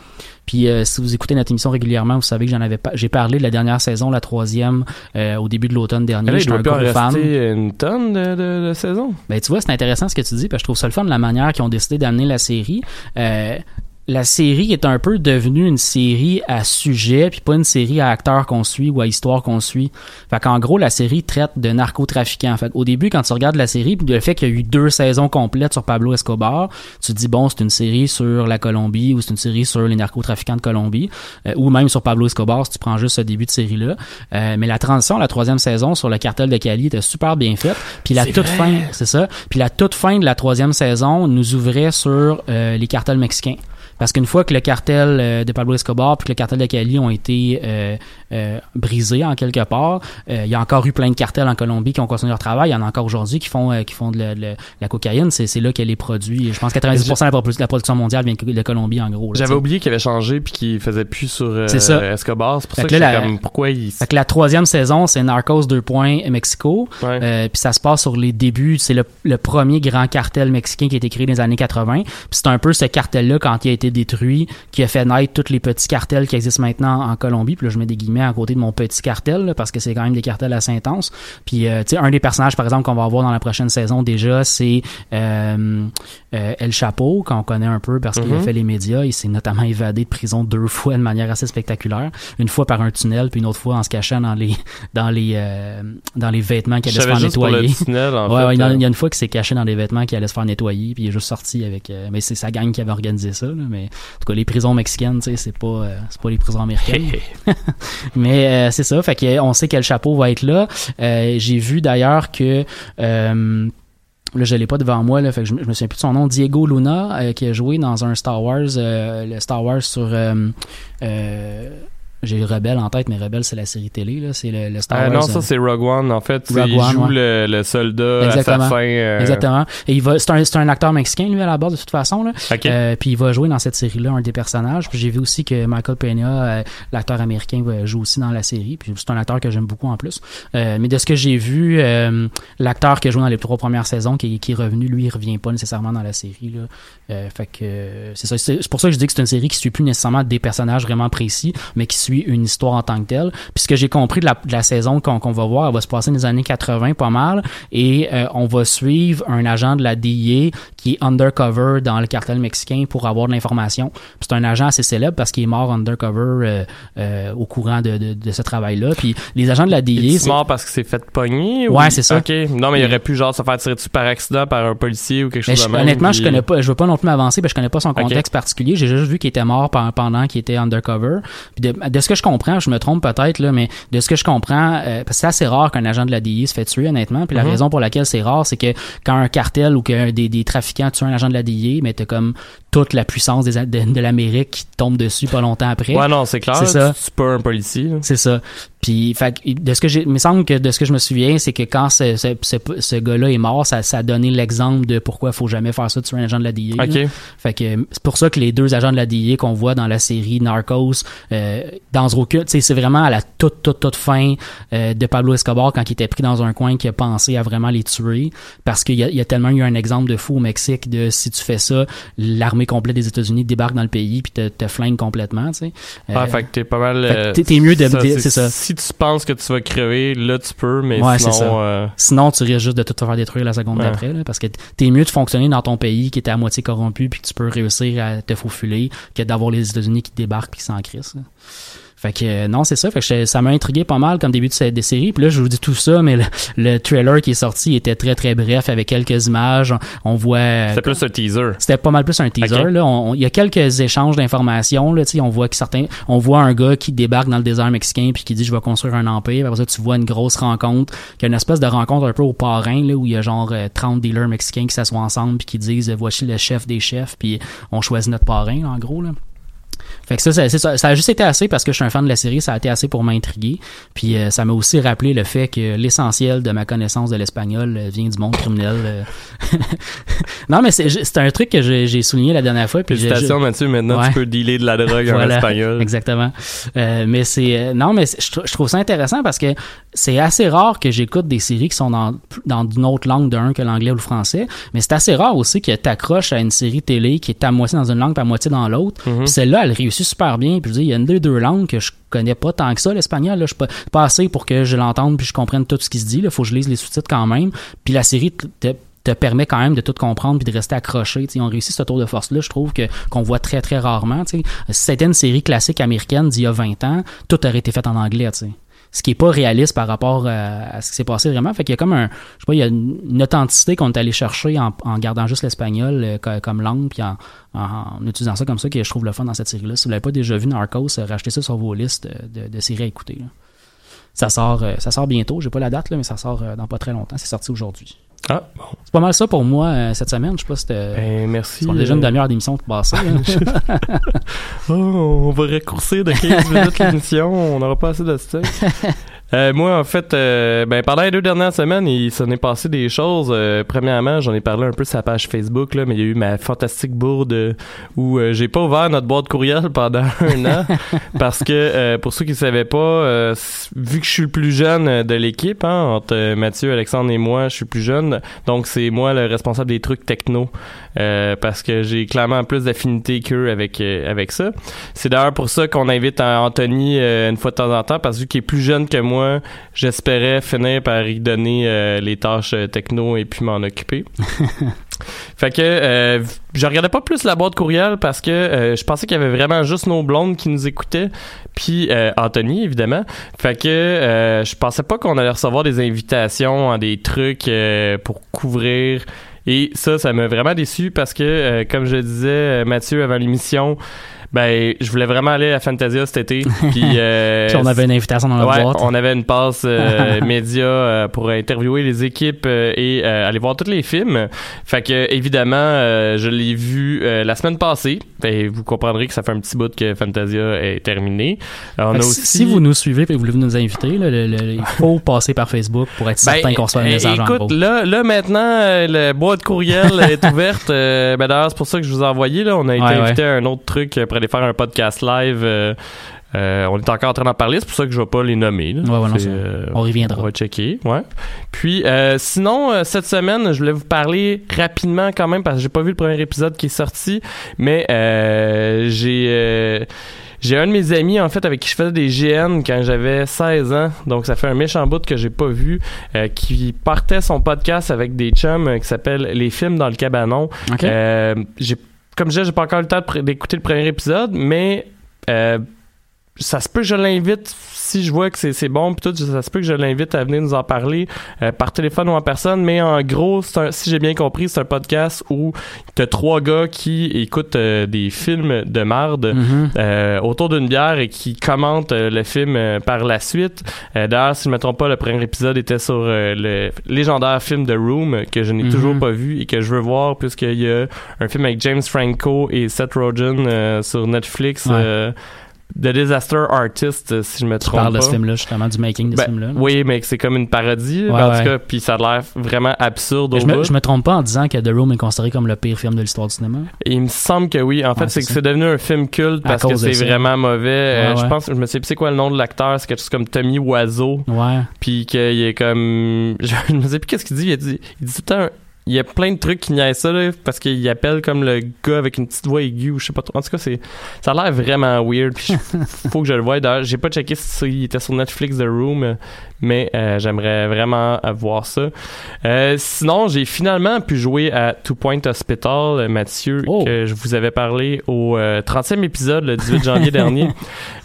Puis euh, si vous écoutez notre émission régulièrement, vous savez que j'en avais pas, j'ai parlé de la dernière saison, la troisième, euh, au début de l'automne dernier. Là, il doit un gros fan. une tonne de, de, de saisons. Ben tu vois, c'est intéressant ce que tu dis, parce que je trouve ça le fun de la manière qu'ils ont décidé d'amener la série. Euh, la série est un peu devenue une série à sujet, puis pas une série à acteurs qu'on suit ou à histoire qu'on suit. Fait qu'en gros, la série traite de narcotrafiquants. Fait au début, quand tu regardes la série, puis le fait qu'il y a eu deux saisons complètes sur Pablo Escobar, tu te dis, bon, c'est une série sur la Colombie ou c'est une série sur les narcotrafiquants de Colombie, euh, ou même sur Pablo Escobar si tu prends juste ce début de série-là. Euh, mais la transition, la troisième saison sur le cartel de Cali était super bien faite. Puis la toute vrai. fin, c'est ça. Puis la toute fin de la troisième saison nous ouvrait sur euh, les cartels mexicains. Parce qu'une fois que le cartel euh, de Pablo Escobar puis que le cartel de Cali ont été euh, euh, brisés en quelque part, il y a encore eu plein de cartels en Colombie qui ont continué leur travail. Il y en a encore aujourd'hui qui font qui font de la, de cocaïne. C'est, là qu'elle est produite. Je pense que 90% de la, production mondiale vient de Colombie en gros. J'avais oublié qu'il avait changé puis qu'il faisait plus sur ça. Escobar. C'est pour Fait ça que que, là, j'étais la- comme pourquoi il. Fait que la troisième saison, c'est Narcos 2 points Mexico. Ouais. Euh, puis ça se passe sur les débuts. C'est le, le premier grand cartel mexicain qui a été créé dans les années 80. Puis c'est un peu ce cartel-là, quand il a été détruit, qui a fait naître tous les petits cartels qui existent maintenant en Colombie. Puis là, je mets des guillemets à côté de mon petit cartel, là, parce que c'est quand même des cartels assez intenses. Puis, euh, tu sais, un des personnages, par exemple, qu'on va avoir dans la prochaine saison déjà, c'est euh, euh, El Chapo, qu'on connaît un peu parce qu'il a Mhm. fait les médias. Il s'est notamment évadé de prison deux fois de manière assez spectaculaire. Une fois par un tunnel, puis une autre fois en se cachant dans les dans les euh, dans les vêtements qu'il allait se faire nettoyer. tunnel, en Ouais, fait. ouais, il y en a- euh, il y a une fois qu'il s'est caché dans des vêtements qui allait se faire nettoyer, puis il est juste sorti avec. euh, mais c'est sa gang qui avait organisé ça. Là, mais en tout cas, les prisons mexicaines, tu sais, c'est pas euh, c'est pas les prisons américaines. mais euh, c'est ça. Fait que on sait quel chapeau va être là. Euh, J'ai vu d'ailleurs que. Là, je l'ai pas devant moi, là, fait que je, je me souviens plus de son nom. Diego Luna, euh, qui a joué dans un Star Wars, euh, le Star Wars sur. euh, J'ai Rebelle en tête, mais Rebelle, c'est la série télé, là. C'est le, le Star euh, Wars. non, euh, ça c'est Rogue One en fait. Rogue il One, joue ouais. le, le soldat Exactement. à sa fin. euh, Exactement. Et il va, c'est un, c'est un acteur mexicain, lui, à la base, de toute façon, là. Euh, puis il va jouer dans cette série-là un des personnages. Puis j'ai vu aussi que Michael Peña, euh, l'acteur américain, va- joue aussi dans la série. Puis c'est un acteur que j'aime beaucoup en plus. Euh, mais de ce que j'ai vu, euh, l'acteur qui a joué dans les trois premières saisons, qui, qui est revenu, lui, il revient pas nécessairement dans la série. Là. Euh, fait que euh, c'est ça. C'est c'est pour ça que je dis que c'est une série qui suit plus nécessairement des personnages vraiment précis, mais qui suit une histoire en tant que telle. Puis ce que j'ai compris de la, de la saison qu'on va voir, elle va se passer dans les années 80 pas mal, et euh, on va suivre un agent de la DIA qui est undercover dans le cartel mexicain pour avoir de l'information. C'est un agent assez célèbre parce qu'il est mort undercover euh, euh, au courant de, de, de ce travail-là. Puis les agents de la DIA, Il est c'est- mort parce qu'il s'est fait pogner ou- Ouais, c'est ça. Ok. Non, mais il aurait pu genre se faire tirer dessus par accident par un policier ou quelque chose je- de même. honnêtement, je connais pas, je veux pas non plus m'avancer, parce que je connais pas son contexte particulier. J'ai juste vu qu'il était mort pe- pendant qu'il était undercover. Puis de, de ce que je comprends, je me trompe peut-être, là, mais de ce que je comprends, euh, parce que c'est assez rare qu'un agent de la DIA se fait tuer, honnêtement. Puis la Mhm. raison pour laquelle c'est rare, c'est que quand un cartel ou que des, des trafiquants tuent un agent de la DIA, mais t'as comme toute la puissance des, de, de l'Amérique qui tombe dessus pas longtemps après. Ouais, non, c'est clair. C'est ça. Tu, tu peux un policier. C'est ça. Puis, fait, de ce que j'ai, il me semble que de ce que je me souviens, c'est que quand ce, ce, ce, ce gars-là est mort, ça, ça a donné l'exemple de pourquoi il faut jamais faire ça tuer un agent de la DIA. là. Ok. Fait que c'est pour ça que les deux agents de la DIA qu'on voit dans la série Narcos, euh, dans sais, c'est vraiment à la toute, toute, toute fin euh, de Pablo Escobar quand il était pris dans un coin qui a pensé à vraiment les tuer. Parce qu'il y a, il y a tellement eu un exemple de fou au Mexique de si tu fais ça, l'armée complète des États-Unis débarque dans le pays puis te, te flingue complètement, tu sais. Euh, Ah, fait que t'es pas mal. euh, t'es- t'es mieux de- c'est ça. Si tu penses que tu vas crever, là, tu peux, mais Ouais, sinon. ça. euh, Sinon, tu risques juste de tout te faire détruire la seconde Ouais. d'après, parce que t'es mieux de fonctionner dans ton pays qui était à moitié corrompu puis que tu peux réussir à te faufiler que d'avoir les États-Unis qui débarquent puis qui s'en crissent. là. Fait que euh, non, c'est ça. Fait que ça m'a intrigué pas mal comme début de cette des séries. Puis là, je vous dis tout ça, mais le, le trailer qui est sorti était très très bref avec quelques images. On, voit. euh, C'était plus un teaser. c'était pas mal plus un teaser. Là, il y a quelques échanges d'informations. Là, on voit que certains, on voit un gars qui débarque dans le désert mexicain puis qui dit je vais construire un empire. Après ça, tu vois une grosse rencontre, qu'il y a une espèce de rencontre un peu au parrain là où il y a genre euh, 30 dealers mexicains qui s'assoient ensemble puis qui disent euh, voici le chef des chefs puis on choisit notre parrain là, en gros là. Fait que ça, ça, c'est ça, ça a juste été assez parce que je suis un fan de la série, ça a été assez pour m'intriguer. Puis euh, ça m'a aussi rappelé le fait que l'essentiel de ma connaissance de l'espagnol euh, vient du monde criminel. euh. non, mais c'est c'est un truc que j'ai souligné la dernière fois. Puis Félicitations, Mathieu. Maintenant, Ouais. tu peux dealer de la drogue en espagnol. Exactement. Euh, mais c'est euh, non, mais je trouve ça intéressant parce que c'est assez rare que j'écoute des séries qui sont dans dans une autre langue d'un que l'anglais ou le français. Mais c'est assez rare aussi que t'accroches à une série télé qui est à moitié dans une langue, puis à moitié dans l'autre. Mhm. Puis celle-là, elle réussit super bien. Puis je dis, il y a une des deux langues que je connais pas tant que ça, l'espagnol. Là, je suis pas, pas assez pour que je l'entende puis je comprenne tout ce qui se dit. Il faut que je lise les sous-titres quand même. Puis la série te, permet quand même de tout comprendre puis de rester accroché. T'sais, ils ont réussi ce tour de force-là, je trouve, que qu'on voit très, très rarement. t'sais. Si c'était une série classique américaine d'il y a 20 ans, tout aurait été fait en anglais. t'sais. Ce qui est pas réaliste par rapport à, à ce qui s'est passé vraiment. Fait qu'il y a comme un, je sais pas, il y a une, authenticité qu'on est allé chercher en, gardant juste l'espagnol euh, co- comme langue puis en, en, utilisant ça comme ça que je trouve le fun dans cette série-là. Si vous l'avez pas déjà vu Narcos, euh, rachetez ça sur vos listes de, de, séries à écouter. là. Ça sort, euh, ça sort bientôt. J'ai pas la date là, mais ça sort euh, dans pas très longtemps. C'est sorti aujourd'hui. Ah, bon. C'est pas mal ça pour moi euh, cette semaine. Je sais pas si c'était. Ben, merci. on a déjà une euh, demi-heure d'émission de passer. hein. Oh, on va raccourcir de 15 minutes l'émission. On n'aura pas assez de stock. Euh, moi, en fait, euh, ben, pendant les deux dernières semaines, il s'en est passé des choses. Euh, premièrement, j'en ai parlé un peu sur sa page Facebook, là, mais il y a eu ma fantastique bourde où euh, j'ai pas ouvert notre boîte courriel pendant un an parce que, euh, pour ceux qui ne savaient pas, euh, vu que je suis le plus jeune de l'équipe, hein, entre Mathieu, Alexandre et moi, je suis plus jeune, donc c'est moi le responsable des trucs techno euh, parce que j'ai clairement plus d'affinité qu'eux avec, euh, avec ça. C'est d'ailleurs pour ça qu'on invite euh, Anthony euh, une fois de temps en temps, parce que vu qu'il est plus jeune que moi, j'espérais finir par y donner euh, les tâches techno et puis m'en occuper. fait que euh, je regardais pas plus la boîte courriel parce que euh, je pensais qu'il y avait vraiment juste nos blondes qui nous écoutaient, puis euh, Anthony évidemment. Fait que euh, je pensais pas qu'on allait recevoir des invitations à des trucs euh, pour couvrir et ça, ça m'a vraiment déçu parce que, euh, comme je disais, euh, Mathieu, avant l'émission, ben, je voulais vraiment aller à Fantasia cet été. Puis, euh, Puis on avait une invitation dans la ouais, boîte. on avait une passe euh, média euh, pour interviewer les équipes euh, et euh, aller voir tous les films. Fait que évidemment, euh, je l'ai vu euh, la semaine passée. Fait, vous comprendrez que ça fait un petit bout que Fantasia est terminé. Euh, on a que aussi Si vous nous suivez et vous voulez nous inviter, là, le- le- il faut passer par Facebook pour être certain Ben, qu'on reçoit un euh, message en écoute, là, là maintenant, la boîte courriel est ouverte. Ben d'ailleurs, c'est pour ça que je vous ai envoyé. Là, on a été Ouais, invité à un autre truc euh, faire un podcast live. euh, euh, on est encore en train d'en parler, c'est pour ça que je vais pas les nommer. là. Ouais, ouais, non, C'est, c'est- euh, on reviendra. On va checker, ouais. Puis euh, sinon, cette semaine, je voulais vous parler rapidement quand même parce que j'ai pas vu le premier épisode qui est sorti, mais j'ai j'ai un de mes amis en fait avec qui je faisais des GN quand j'avais 16 ans, donc ça fait un méchant bout que j'ai pas vu, euh, qui partait son podcast avec des chums euh, qui s'appelle Les films dans le cabanon. Euh, j'ai comme je disais, j'ai pas encore eu le temps d'écouter le premier épisode, mais euh, ça se peut que je l'invite si je vois que c'est bon puis tout ça se peut que je l'invite à venir nous en parler euh, par téléphone ou en personne mais en gros c'est un- si j'ai bien compris c'est un podcast où t'as trois gars qui écoutent euh, des films de marde Mhm. euh, autour d'une bière et qui commentent euh, le film euh, par la suite d'ailleurs si je me trompe pas le premier épisode était sur le légendaire film The Room que je n'ai Mhm. toujours pas vu et que je veux voir puisqu'il y a un film avec James Franco et Seth Rogen euh, sur Netflix Ouais. The Disaster Artist, euh, si je me Tu trompe parles pas. de ce film-là, justement, du making de Ben, ce film-là. oui, mais c'est comme une parodie, Ouais, en tout cas, puis ça a l'air vraiment absurde au je, me, bout. je me trompe pas en disant que The Room est considéré comme le pire film de l'histoire du cinéma. Il me semble que oui. En fait, Ouais, c'est que devenu un film culte parce que c'est vraiment mauvais. Euh, Je pense, je me sais plus c'est quoi le nom de l'acteur, c'est quelque chose comme Tommy Wiseau, Ouais. puis qu'il est comme, je me sais plus qu'est-ce qu'il dit. Il dit, il dit tout le temps. Il y a plein de trucs qui niaisent ça, là, parce qu'il appelle comme le gars avec une petite voix aiguë ou je sais pas trop. En tout cas, c'est, ça a l'air vraiment weird. Puis faut que je le voie. D'ailleurs, j'ai pas checké s'il était sur Netflix The Room, mais euh, j'aimerais vraiment voir ça. Euh, sinon, j'ai finalement pu jouer à Two Point Hospital, euh, Mathieu, Oh. que je vous avais parlé au euh, 30e épisode, le 18 janvier dernier.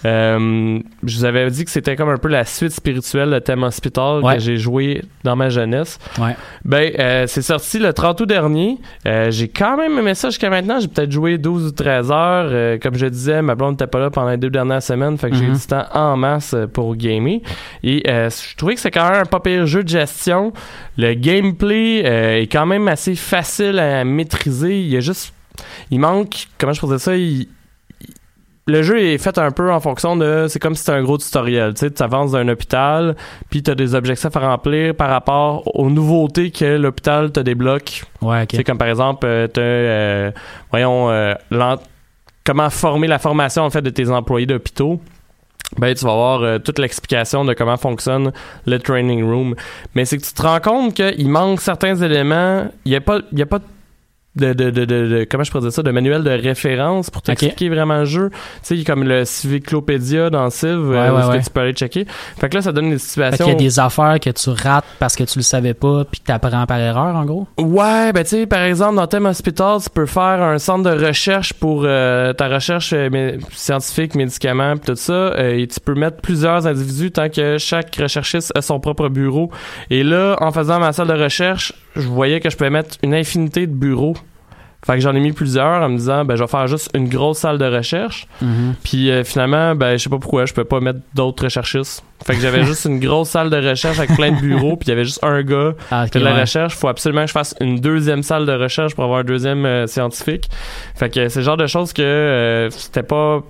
Je vous avais dit que c'était comme un peu la suite spirituelle de Thème Hospital Ouais. que j'ai joué dans ma jeunesse. Ouais. Ben, c'est sorti le 30 août dernier. Euh, j'ai quand même aimé ça jusqu'à maintenant. J'ai peut-être joué 12 ou 13 heures. Euh, comme je disais, ma blonde n'était pas là pendant les deux dernières semaines. Fait que j'ai eu Mhm. du temps en masse euh, pour gamer. Et euh, je trouvais que c'est quand même un pas pire jeu de gestion. Le gameplay est quand même assez facile à maîtriser. Il y a juste... Il manque... Comment je pourrais dire ça? Il, le jeu est fait un peu en fonction de c'est comme si c'était un gros tutoriel tu sais tu avances d'un hôpital puis tu as des objectifs à remplir par rapport aux nouveautés que l'hôpital te débloque. Ouais, c'est comme par exemple euh, euh, voyons euh, comment former la formation en fait de tes employés d'hôpitaux. Ben tu vas avoir euh, toute l'explication de comment fonctionne le training room. Mais c'est que tu te rends compte qu'il manque certains éléments il y a pas il y a pas de, de, de, de, de- comment je pourrais dire ça de manuel de référence pour t'expliquer vraiment le jeu tu sais comme le Civiclopédia dans Civ euh, Ouais, où ouais, est-ce que ouais. tu peux aller checker fait que là ça donne des Fait situations qu'il y a des affaires que tu rates parce que tu le savais pas puis que t'apprends par erreur, en gros? Ouais, ben tu sais, par exemple, dans Thème Hospital, tu peux faire un centre de recherche pour euh, ta recherche euh, mé- scientifique, médicaments, pis tout ça, euh, et tu peux mettre plusieurs individus tant que chaque recherchiste a son propre bureau. Et là, en faisant ma salle de recherche, je voyais que je pouvais mettre une infinité de bureaux. Fait que j'en ai mis plusieurs en me disant, ben je vais faire juste une grosse salle de recherche. Puis euh, finalement, ben je sais pas pourquoi, je peux pas mettre d'autres recherchistes. Fait que j'avais juste une grosse salle de recherche avec plein de bureaux, puis il y avait juste un gars Ah, ok, fait de la ouais. recherche, faut absolument que je fasse une deuxième salle de recherche pour avoir un deuxième euh, scientifique. Fait que c'est le genre de choses que euh, c'était pas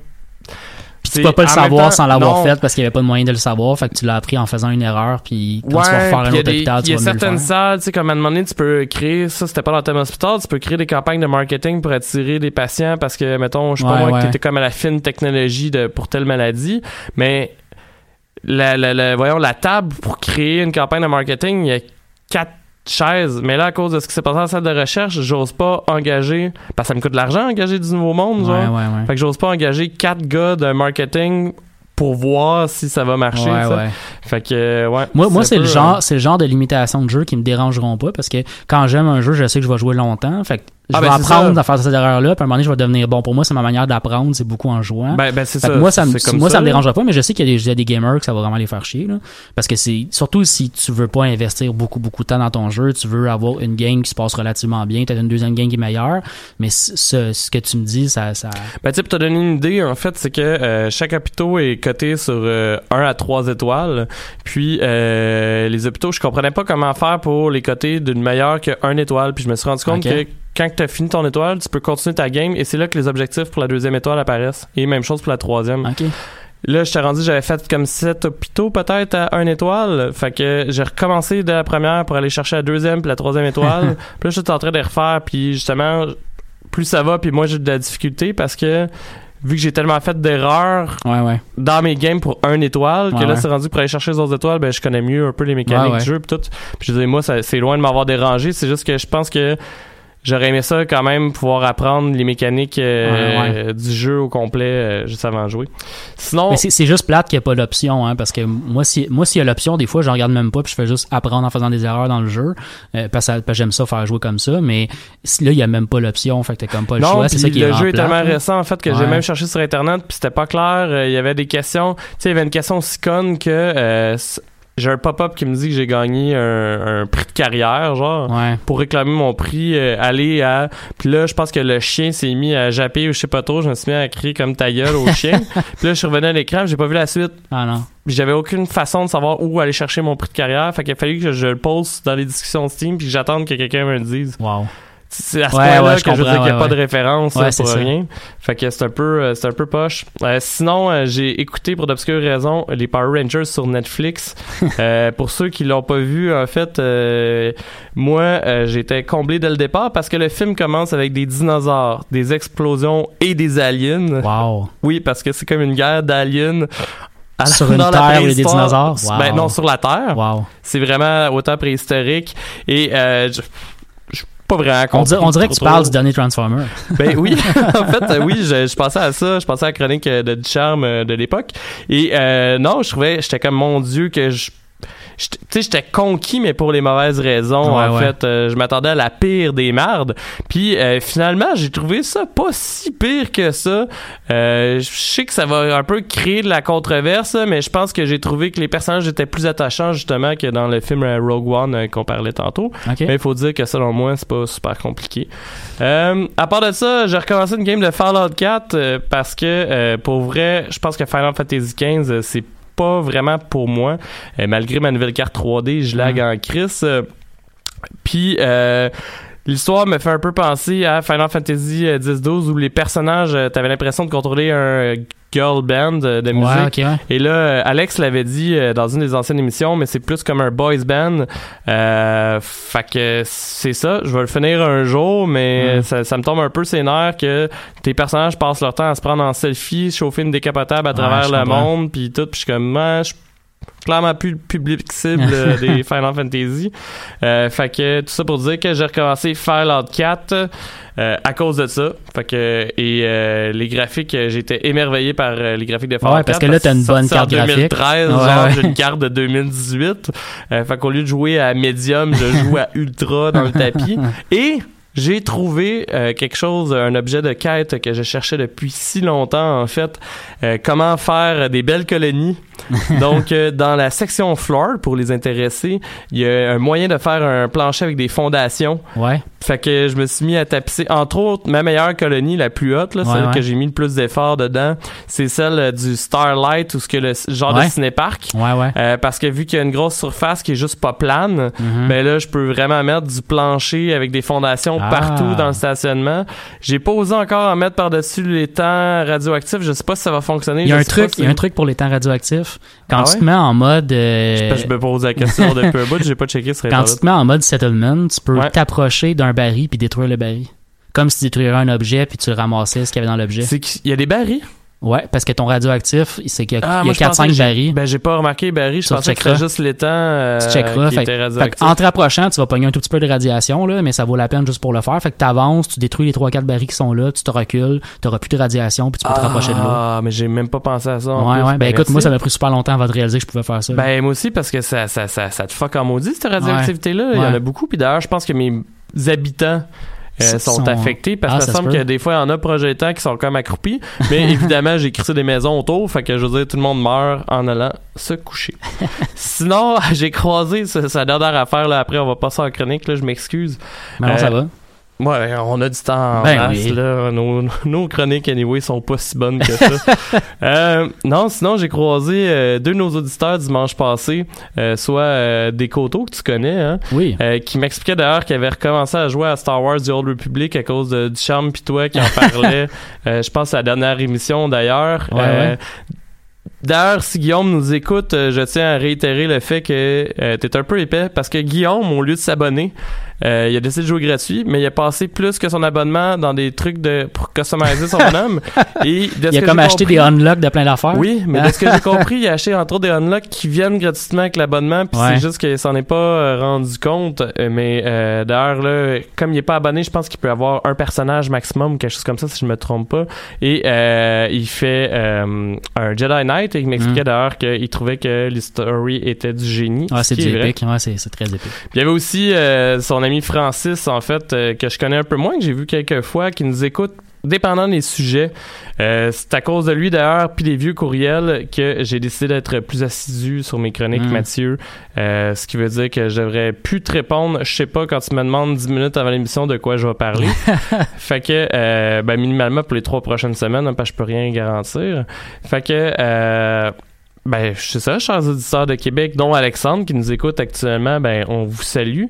Puis tu peux pas le savoir temps, sans l'avoir fait parce qu'il y avait pas de moyen de le savoir. Fait que tu l'as appris en faisant une erreur. Puis quand tu vas refaire un il y a autre hôpital, il tu y a vas mieux le certaines faire. salles, tu sais, comme à un moment donné, tu peux créer, ça c'était pas dans le thème hospital, tu peux créer des campagnes de marketing pour attirer des patients parce que, mettons, je sais pas Ouais, moi, ouais. que t'étais comme à la fine technologie de, pour telle maladie, mais la, la, la- voyons, la table pour créer une campagne de marketing, il y a quatre chaises. Mais là, à cause de ce qui s'est passé dans la salle de recherche, j'ose pas engager, parce que ça me coûte de l'argent engager du nouveau monde, genre. Ouais, ouais, ouais. Fait que j'ose pas engager quatre gars de marketing pour voir si ça va marcher. Ouais, ouais. Fait que, euh, ouais. Moi, moi c'est le genre, c'est le genre de limitation de jeu qui me dérangeront pas parce que quand j'aime un jeu, je sais que je vais jouer longtemps. Fait que je Ah, vais ben, apprendre ça. à faire cette erreur-là. Puis à un moment donné, je vais devenir bon. Pour moi, c'est ma manière d'apprendre. C'est beaucoup en jouant. Ben, ben c'est ça. moi, ça me, moi, ça, me dérangera pas, mais je sais qu'il y, a des- il y a des gamers que ça va vraiment les faire chier, là. Parce que c'est, surtout si tu veux pas investir beaucoup, beaucoup de temps dans ton jeu, tu veux avoir une game qui se passe relativement bien, t'as une deuxième game qui est meilleure, mais ce, ce, que tu me dis, ça, ça, Ben, tu sais, pour te donner une idée, en fait, c'est que euh, chaque hôpital est coté sur euh, 1 à 3 étoiles. Puis, euh, les hôpitaux, je comprenais pas comment faire pour les coter d'une meilleure que 1 étoile. Puis, je me suis rendu compte que quand tu as fini ton étoile, tu peux continuer ta game et c'est là que les objectifs pour la deuxième étoile apparaissent. Et même chose pour la troisième. ok. Là, je t'ai rendu, j'avais fait comme 7 hôpitaux peut-être à 1 étoile. Fait que j'ai recommencé de la première pour aller chercher la deuxième puis la troisième étoile. puis là, je suis en train de les refaire. Puis justement, plus ça va, puis moi, j'ai de la difficulté parce que vu que j'ai tellement fait d'erreurs Ouais, ouais. dans mes games pour 1 étoile, que là, c'est rendu pour aller chercher les autres étoiles, ben, je connais mieux un peu les mécaniques du jeu puis tout. Puis je disais, moi, c'est loin de m'avoir dérangé. C'est juste que je pense que j'aurais aimé ça quand même pouvoir apprendre les mécaniques euh, du jeu au complet euh, juste avant de jouer. Sinon, Mais c'est juste plate qu'il n'y a pas l'option, hein, parce que moi, si, moi, s'il y a l'option, des fois, je regarde même pas, puis je fais juste apprendre en faisant des erreurs dans le jeu, euh, parce que, j'aime ça faire jouer comme ça, mais si- là, il y a même pas l'option, fait que t'as comme pas le non, choix, c'est puis ça qui est le jeu est tellement récent en fait que j'ai même cherché sur internet puis c'était pas clair. Il y avait des questions. Tu sais, il y avait une question aussi conne que j'ai un pop-up qui me dit que j'ai gagné un, un prix de carrière, genre. Ouais. pour réclamer mon prix, euh, aller à... Puis là, je pense que le chien s'est mis à japper ou je sais pas trop, je me suis mis à crier comme ta gueule au chien. puis là, je suis revenu à l'écran, j'ai pas vu la suite. Ah non. Puis J'avais aucune façon de savoir où aller chercher mon prix de carrière, fait qu'il a fallu que je le poste dans les discussions Steam puis que j'attende que quelqu'un me le dise. Wow. C'est à ce Ouais, point-là ouais, que je veux dire qu'il n'y a ouais, pas de référence là, pour rien. Fait que c'est un peu euh, c'est un peu poche. Euh, sinon, euh, j'ai écouté pour d'obscures raisons les Power Rangers sur Netflix. Euh, pour ceux qui l'ont pas vu, en fait, moi j'étais comblé dès le départ parce que le film commence avec des dinosaures, des explosions et des aliens. Wow. Oui, parce que c'est comme une guerre d'aliens. la- Sur une terre où il y a des dinosaures? Wow. Ben non, sur la Terre. Wow. C'est vraiment autant préhistorique. Et euh, je pas vraiment On, dirait- on dirait que tu parles du dernier Transformer. Ben oui, en fait, euh, oui, je, je pensais à ça, je pensais à la chronique euh, de Ducharme euh, de l'époque. Et euh, non, je trouvais, j'étais comme mon Dieu que je. J'étais- Tu sais, j'étais conquis, mais pour les mauvaises raisons. Ouais, en ouais. fait, Euh, je m'attendais à la pire des mardes. Puis euh, finalement, j'ai trouvé ça pas si pire que ça. Euh, je sais que ça va un peu créer de la controverse, mais je pense que j'ai trouvé que les personnages étaient plus attachants justement que dans le film Rogue One qu'on parlait tantôt. Mais il faut dire que selon moi, c'est pas super compliqué. À part de ça, j'ai recommencé une game de Fallout 4 euh, parce que pour vrai, je pense que Final Fantasy 15 euh, c'est pas vraiment pour moi. Euh, malgré ma nouvelle carte 3D, je lag en crise. Euh, Puis euh, L'histoire me fait un peu penser à Final Fantasy euh, 10-12 où les personnages, t'avais l'impression de contrôler un girl band euh, de musique. Ouais. Et là, euh, Alex l'avait dit euh, dans une des anciennes émissions, mais c'est plus comme un boys band. Euh, fait que c'est ça. Je vais le finir un jour, mais Mm. ça, ça me tombe un peu ses nerfs que tes personnages passent leur temps à se prendre en selfie, chauffer une décapotable à Ouais, travers le comprends. monde, puis tout. Puis je suis comme, Ah, je clairement plus le public cible euh, des Final Fantasy. Euh, fait que tout ça pour dire que j'ai recommencé Fallout 4 euh, à cause de ça. Fait que et les graphiques, j'étais émerveillé par les graphiques de Fallout Ouais, parce 4 que là, t'as une bonne carte graphique. 2013, Ouais, genre ouais. j'ai une carte de 2018. Euh, fait qu'au lieu de jouer à médium, je joue à ultra dans le tapis. Et j'ai trouvé euh, quelque chose, un objet de quête que je cherchais depuis si longtemps en fait. Euh, comment faire des belles colonies. Donc euh, dans la section floor pour les intéressés, il y a un moyen de faire un plancher avec des fondations. Ouais. Fait que je me suis mis à tapisser. Entre autres, ma meilleure colonie, la plus haute, là, Ouais, celle ouais. que j'ai mis le plus d'efforts dedans, c'est celle du Starlight ou ce que le genre Ouais. de cinéparc. Ouais, ouais. Parce que vu qu'il y a une grosse surface qui est juste pas plane, Mhm. ben là, je peux vraiment mettre du plancher avec des fondations Ah. partout dans le stationnement. J'ai pas osé encore en mettre par-dessus les temps radioactifs. Je sais pas si ça va fonctionner. Il y a un truc, si- y a un truc pour les temps radioactifs. Quand Ah tu ouais? te mets en mode, euh, je me pose la question depuis un bout, j'ai pas checké sur quand tu te mets en mode settlement, tu peux Ouais. t'approcher d'un baril puis détruire le baril. Comme si tu détruirais un objet puis tu ramassais ce qu'il y avait dans l'objet. C'est qu'il y a des barils. Ouais, parce que ton radioactif, c'est qu'il y a, Ah, il y moi, a je pensais 4-5 que j'ai- barils. Ben, j'ai pas remarqué Barry. Je pensais que c'était juste l'étang euh, tu checkeras. qui Fait, était fait radioactif. en te rapprochant, tu vas pogner un tout petit peu de radiation, là, mais ça vaut la peine juste pour le faire. Fait que tu avances, tu détruis les 3-4 barils qui sont là, tu te recules, tu n'auras plus de radiation, puis tu peux te rapprocher de l'eau. Ah, mais j'ai même pas pensé à ça. en Ouais, plus. ouais. Ben, écoute, merci. moi, ça m'a pris super longtemps avant de réaliser que je pouvais faire ça. Ben, moi aussi, parce que ça, ça, ça, ça te fuck en maudit, cette radioactivité-là. Il y en a beaucoup. Puis d'ailleurs, je pense que mes habitants euh, sont, sont- affectés parce Ah, que ça ça se semble que des fois, il y en a projetants qui sont comme accroupis. Mais évidemment, j'ai crissé des maisons autour. Fait que je veux dire, tout le monde meurt en allant se coucher. Sinon, j'ai croisé, sa dernière affaire, là. Après, on va passer en chronique, là. Je m'excuse. Mais non, euh, ça va. Ouais, on a du temps en Ben masse, oui. là. Nos, nos chroniques, anyway, sont pas si bonnes que ça. Euh, non, sinon, j'ai croisé euh, deux de nos auditeurs dimanche passé, euh, soit des coteaux que tu connais, hein, Oui. qui m'expliquaient d'ailleurs qu'ils avaient recommencé à jouer à Star Wars The Old Republic à cause de, du charme pis toi qui en parlait, je pense à la dernière émission d'ailleurs. Ouais, ouais. D'ailleurs, si Guillaume nous écoute, je tiens à réitérer le fait que euh, t'es un peu épais parce que Guillaume, au lieu de s'abonner, euh, il a décidé de jouer gratuit, mais il a passé plus que son abonnement dans des trucs de pour customiser son bonhomme. Et de ce Il a que comme acheté compris- des unlocks de plein d'affaires. Oui, mais de ce que j'ai compris, il a acheté entre autres des unlocks qui viennent gratuitement avec l'abonnement, puis Ouais. c'est juste qu'il s'en est pas euh, rendu compte. Euh, mais euh, d'ailleurs là, comme il est pas abonné, je pense qu'il peut avoir un personnage maximum ou quelque chose comme ça, si je me trompe pas. Et euh, il fait un Jedi Knight et il m'expliquait Mm. d'ailleurs qu'il trouvait que les stories étaient du génie. Ce c'est vrai. épique. Ouais, c'est très épique. Puis il y avait aussi son ami Francis, en fait, euh, que je connais un peu moins, que j'ai vu quelques fois, qui nous écoute dépendant des sujets. Euh, c'est à cause de lui d'ailleurs, puis des vieux courriels, que j'ai décidé d'être plus assidu sur mes chroniques, Mm. Mathieu. Euh, ce qui veut dire que je devrais plus te répondre. Je sais pas quand tu me demandes 10 minutes avant l'émission de quoi je vais parler. fait que, euh, ben, minimalement pour les trois prochaines semaines, hein, parce que je peux rien garantir. Fait que, ben, c'est ça, chers auditeurs de Québec, dont Alexandre qui nous écoute actuellement, ben, on vous salue.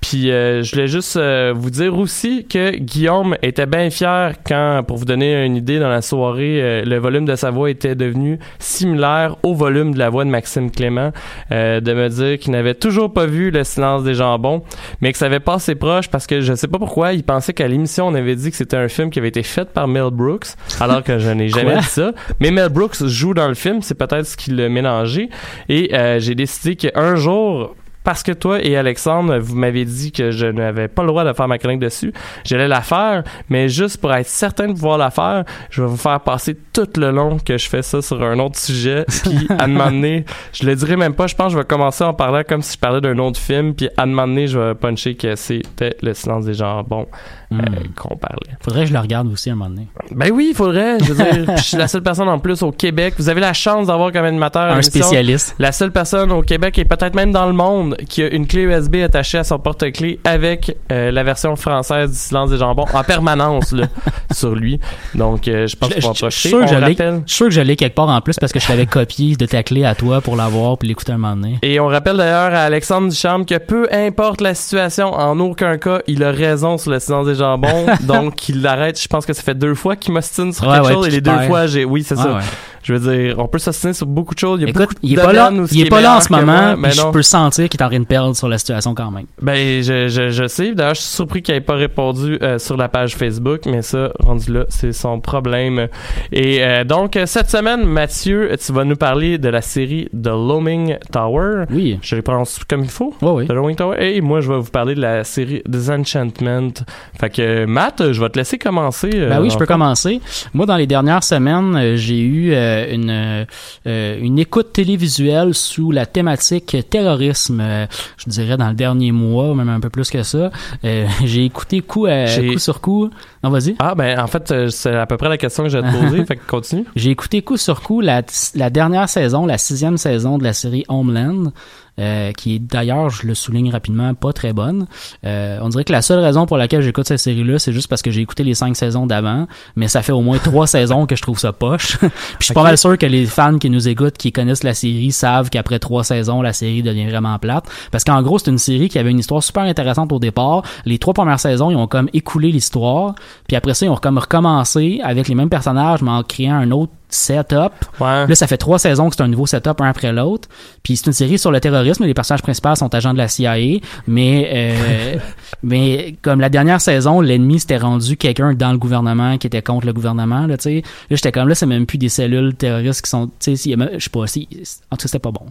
Puis, euh, je voulais juste euh, vous dire aussi que Guillaume était bien fier quand, pour vous donner une idée, dans la soirée, euh, le volume de sa voix était devenu similaire au volume de la voix de Maxime Clément, euh, de me dire qu'il n'avait toujours pas vu Le silence des jambons, mais que ça avait passé proche parce que je sais pas pourquoi, il pensait qu'à l'émission, on avait dit que c'était un film qui avait été fait par Mel Brooks, alors que je n'ai jamais dit ça. Mais Mel Brooks joue dans le film, c'est peut-être ce qui l'a mélangé. Et euh, j'ai décidé qu'un jour, parce que toi et Alexandre, vous m'avez dit que je n'avais pas le droit de faire ma chronique dessus, j'allais la faire, mais juste pour être certain de pouvoir la faire, je vais vous faire passer tout le long que je fais ça sur un autre sujet, puis à un moment donné, je le dirai même pas, je pense que je vais commencer en parlant comme si je parlais d'un autre film, puis à un moment donné, je vais puncher que c'était Le silence des jambons euh, Mm. qu'on parlait. Faudrait que je le regarde aussi à un moment donné. Ben oui, il faudrait, je veux dire, je suis la seule personne en plus au Québec, vous avez la chance d'avoir comme animateur Un spécialiste. la seule personne au Québec et peut-être même dans le monde qui a une clé USB attachée à son porte-clés avec euh, la version française du silence des jambons en permanence là, sur lui. Donc euh, je pense qu'il faut en je- suis sûr que On je l'ai- rappelle- Je suis sûr que je l'ai quelque part en plus parce que je l'avais copié de ta clé à toi pour l'avoir puis l'écouter un moment donné. Et on rappelle d'ailleurs à Alexandre Duchamp que peu importe la situation, en aucun cas, il a raison sur le silence des jambons. donc il l'arrête. Je pense que ça fait deux fois qu'il m'ostine sur Ouais, quelque ouais, chose et les deux fois, j'ai oui, c'est Ouais, ça. Je veux dire, on peut s'ostiner sur beaucoup de choses. Il y a Écoute, beaucoup il est pas là, il est pas là en ce moment, mais je peux sentir qu'il est en train de perdre sur la situation quand même. Ben, je, je, je sais. D'ailleurs, je suis surpris qu'il n'ait pas répondu euh, sur la page Facebook, mais ça, rendu là, c'est son problème. Et euh, donc, cette semaine, Mathieu, tu vas nous parler de la série The Looming Tower. Oui. Je les prononce comme il faut. Ouais, oui. The Looming Tower. Et moi, je vais vous parler de la série Disenchantment. Fait que, Matt, je vais te laisser commencer. euh, Ben oui, je peux fait. commencer. Moi, dans les dernières semaines, j'ai eu une, euh, euh, une écoute télévisuelle sous la thématique terrorisme. euh, je dirais dans le dernier mois, même un peu plus que ça. Euh, j'ai écouté coup, à, J'ai- coup sur coup. Non, vas-y. Ah, ben, en fait, euh, c'est à peu près la question que j'ai à te poser. fait que continue. J'ai écouté coup sur coup la, la dernière saison, la sixième saison de la série Homeland, euh, qui est d'ailleurs, je le souligne rapidement, pas très bonne. Euh, on dirait que la seule raison pour laquelle j'écoute cette série-là, c'est juste parce que j'ai écouté les cinq saisons d'avant, mais ça fait au moins trois saisons que je trouve ça poche. Puis je suis pas mal sûr que les fans qui nous écoutent, qui connaissent la série, savent qu'après trois saisons, la série devient vraiment plate. Parce qu'en gros, c'est une série qui avait une histoire super intéressante au départ. Les trois premières saisons, ils ont comme écoulé l'histoire. Puis après ça, ils ont comme recommencé avec les mêmes personnages, mais en créant un autre setup. Ouais. Là, ça fait trois saisons que c'est un nouveau setup un après l'autre. Puis c'est une série sur le terrorisme. Les personnages principaux sont agents de la CIA, mais euh, mais comme la dernière saison, l'ennemi s'était rendu quelqu'un dans le gouvernement qui était contre le gouvernement. Là, tu sais, là j'étais comme là, c'est même plus des cellules terroristes qui sont, tu sais, je sais pas si, en tout cas c'était pas bon.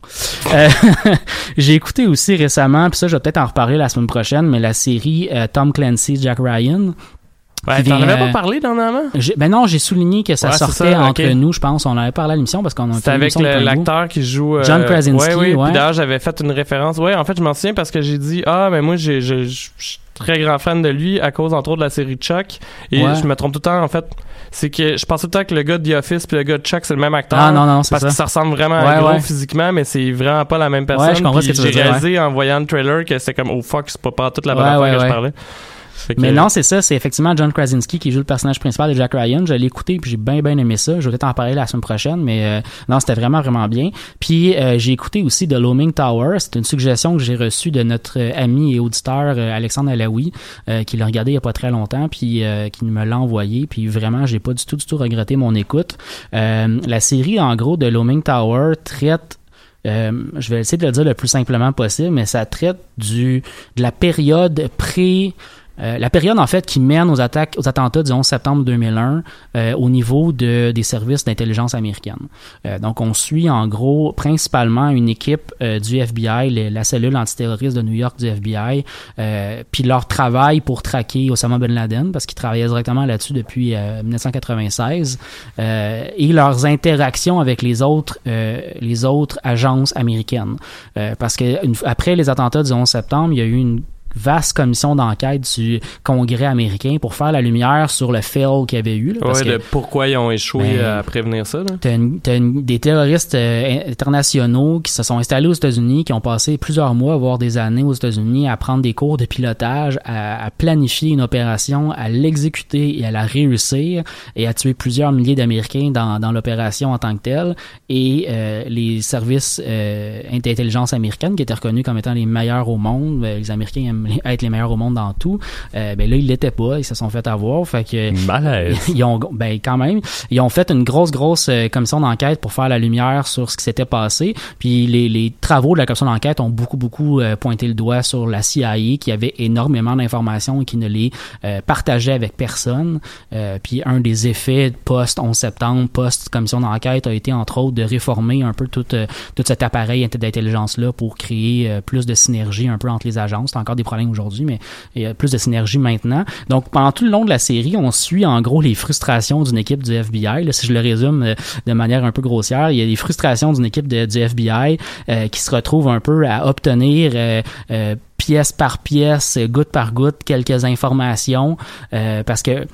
Euh, J'ai écouté aussi récemment, puis ça, je vais peut-être en reparler la semaine prochaine, mais la série euh, Tom Clancy, Jack Ryan. Ouais, t'en avais euh, pas parlé dernièrement? Ben non, j'ai souligné que ça Ouais, sortait ça, entre nous, je pense. On en avait parlé à l'émission parce qu'on a C'était avec l'acteur qui joue. euh, John Krasinski, Ouais, oui. ouais. Puis d'ailleurs, j'avais fait une référence. Ouais, en fait, je m'en souviens parce que j'ai dit Ah, mais moi, je suis très grand fan de lui à cause, entre autres, de la série Chuck. Et Ouais. je me trompe tout le temps, en fait. C'est que je pense tout le temps que le gars de The Office puis le gars de Chuck, c'est le même acteur. Ah non, non, c'est Parce ça. que ça ressemble vraiment à gros physiquement, mais c'est vraiment pas la même personne. Ouais, je comprends ce que tu veux J'ai réalisé en voyant le trailer que c'était comme Oh fuck, c'est pas, pas toute la bonne affaire que je parlais. Mais non, c'est ça, c'est effectivement John Krasinski qui joue le personnage principal de Jack Ryan. Je l'ai écouté puis j'ai bien bien aimé ça. Je vais t'en parler la semaine prochaine, mais euh, non, c'était vraiment vraiment bien. Puis euh, j'ai écouté aussi The Looming Tower. C'est une suggestion que j'ai reçue de notre euh, ami et auditeur Alexandre Alaoui, qui l'a regardé il y a pas très longtemps, puis qui me l'a envoyé. Puis vraiment, j'ai pas du tout du tout regretté mon écoute. La série en gros de Looming Tower traite je vais essayer de le dire le plus simplement possible, mais ça traite du de la période pré euh, la période en fait qui mène aux attaques aux attentats du 11 septembre 2001 euh, au niveau de des services d'intelligence américaine. Euh, donc on suit en gros principalement une équipe euh, du FBI, la cellule antiterroriste de New York du FBI, euh, puis leur travail pour traquer Osama Ben Laden parce qu'ils travaillaient directement là-dessus depuis euh, 1996 euh, et leurs interactions avec les autres les autres agences américaines parce que une- après les attentats du 11 septembre, il y a eu une vaste commission d'enquête du Congrès américain pour faire la lumière sur le fail qu'il y avait eu. là, parce Ouais, que de pourquoi ils ont échoué Ben, à prévenir ça. T'as une- t'as une- des terroristes euh, internationaux qui se sont installés aux États-Unis, qui ont passé plusieurs mois, voire des années aux États-Unis, à prendre des cours de pilotage, à, à planifier une opération, à l'exécuter et à la réussir, et à tuer plusieurs milliers d'Américains dans, dans l'opération en tant que telle. Et euh, les services euh, d'intelligence américaine, qui étaient reconnus comme étant les meilleurs au monde, ben, les Américains aiment être les meilleurs au monde dans tout, euh, ben là, ils l'étaient pas, ils se sont fait avoir. Fait que Malaise. ils ont ben quand même ils ont fait une grosse grosse euh, commission d'enquête pour faire la lumière sur ce qui s'était passé puis les, les travaux de la commission d'enquête ont beaucoup beaucoup euh, pointé le doigt sur la CIA qui avait énormément d'informations et qui ne les euh, partageait avec personne Euh, puis un des effets post 11 septembre post commission d'enquête a été entre autres de réformer un peu tout euh, tout cet appareil d'intelligence là pour créer euh, plus de synergie un peu entre les agences c'est encore des problèmes aujourd'hui mais il y a plus de synergie maintenant. Donc pendant tout le long de la série on suit en gros les frustrations d'une équipe du FBI là, si je le résume euh, de manière un peu grossière il y a des frustrations d'une équipe du FBI euh, qui se retrouve un peu à obtenir euh, euh, pièce par pièce, goutte par goutte, quelques informations, parce que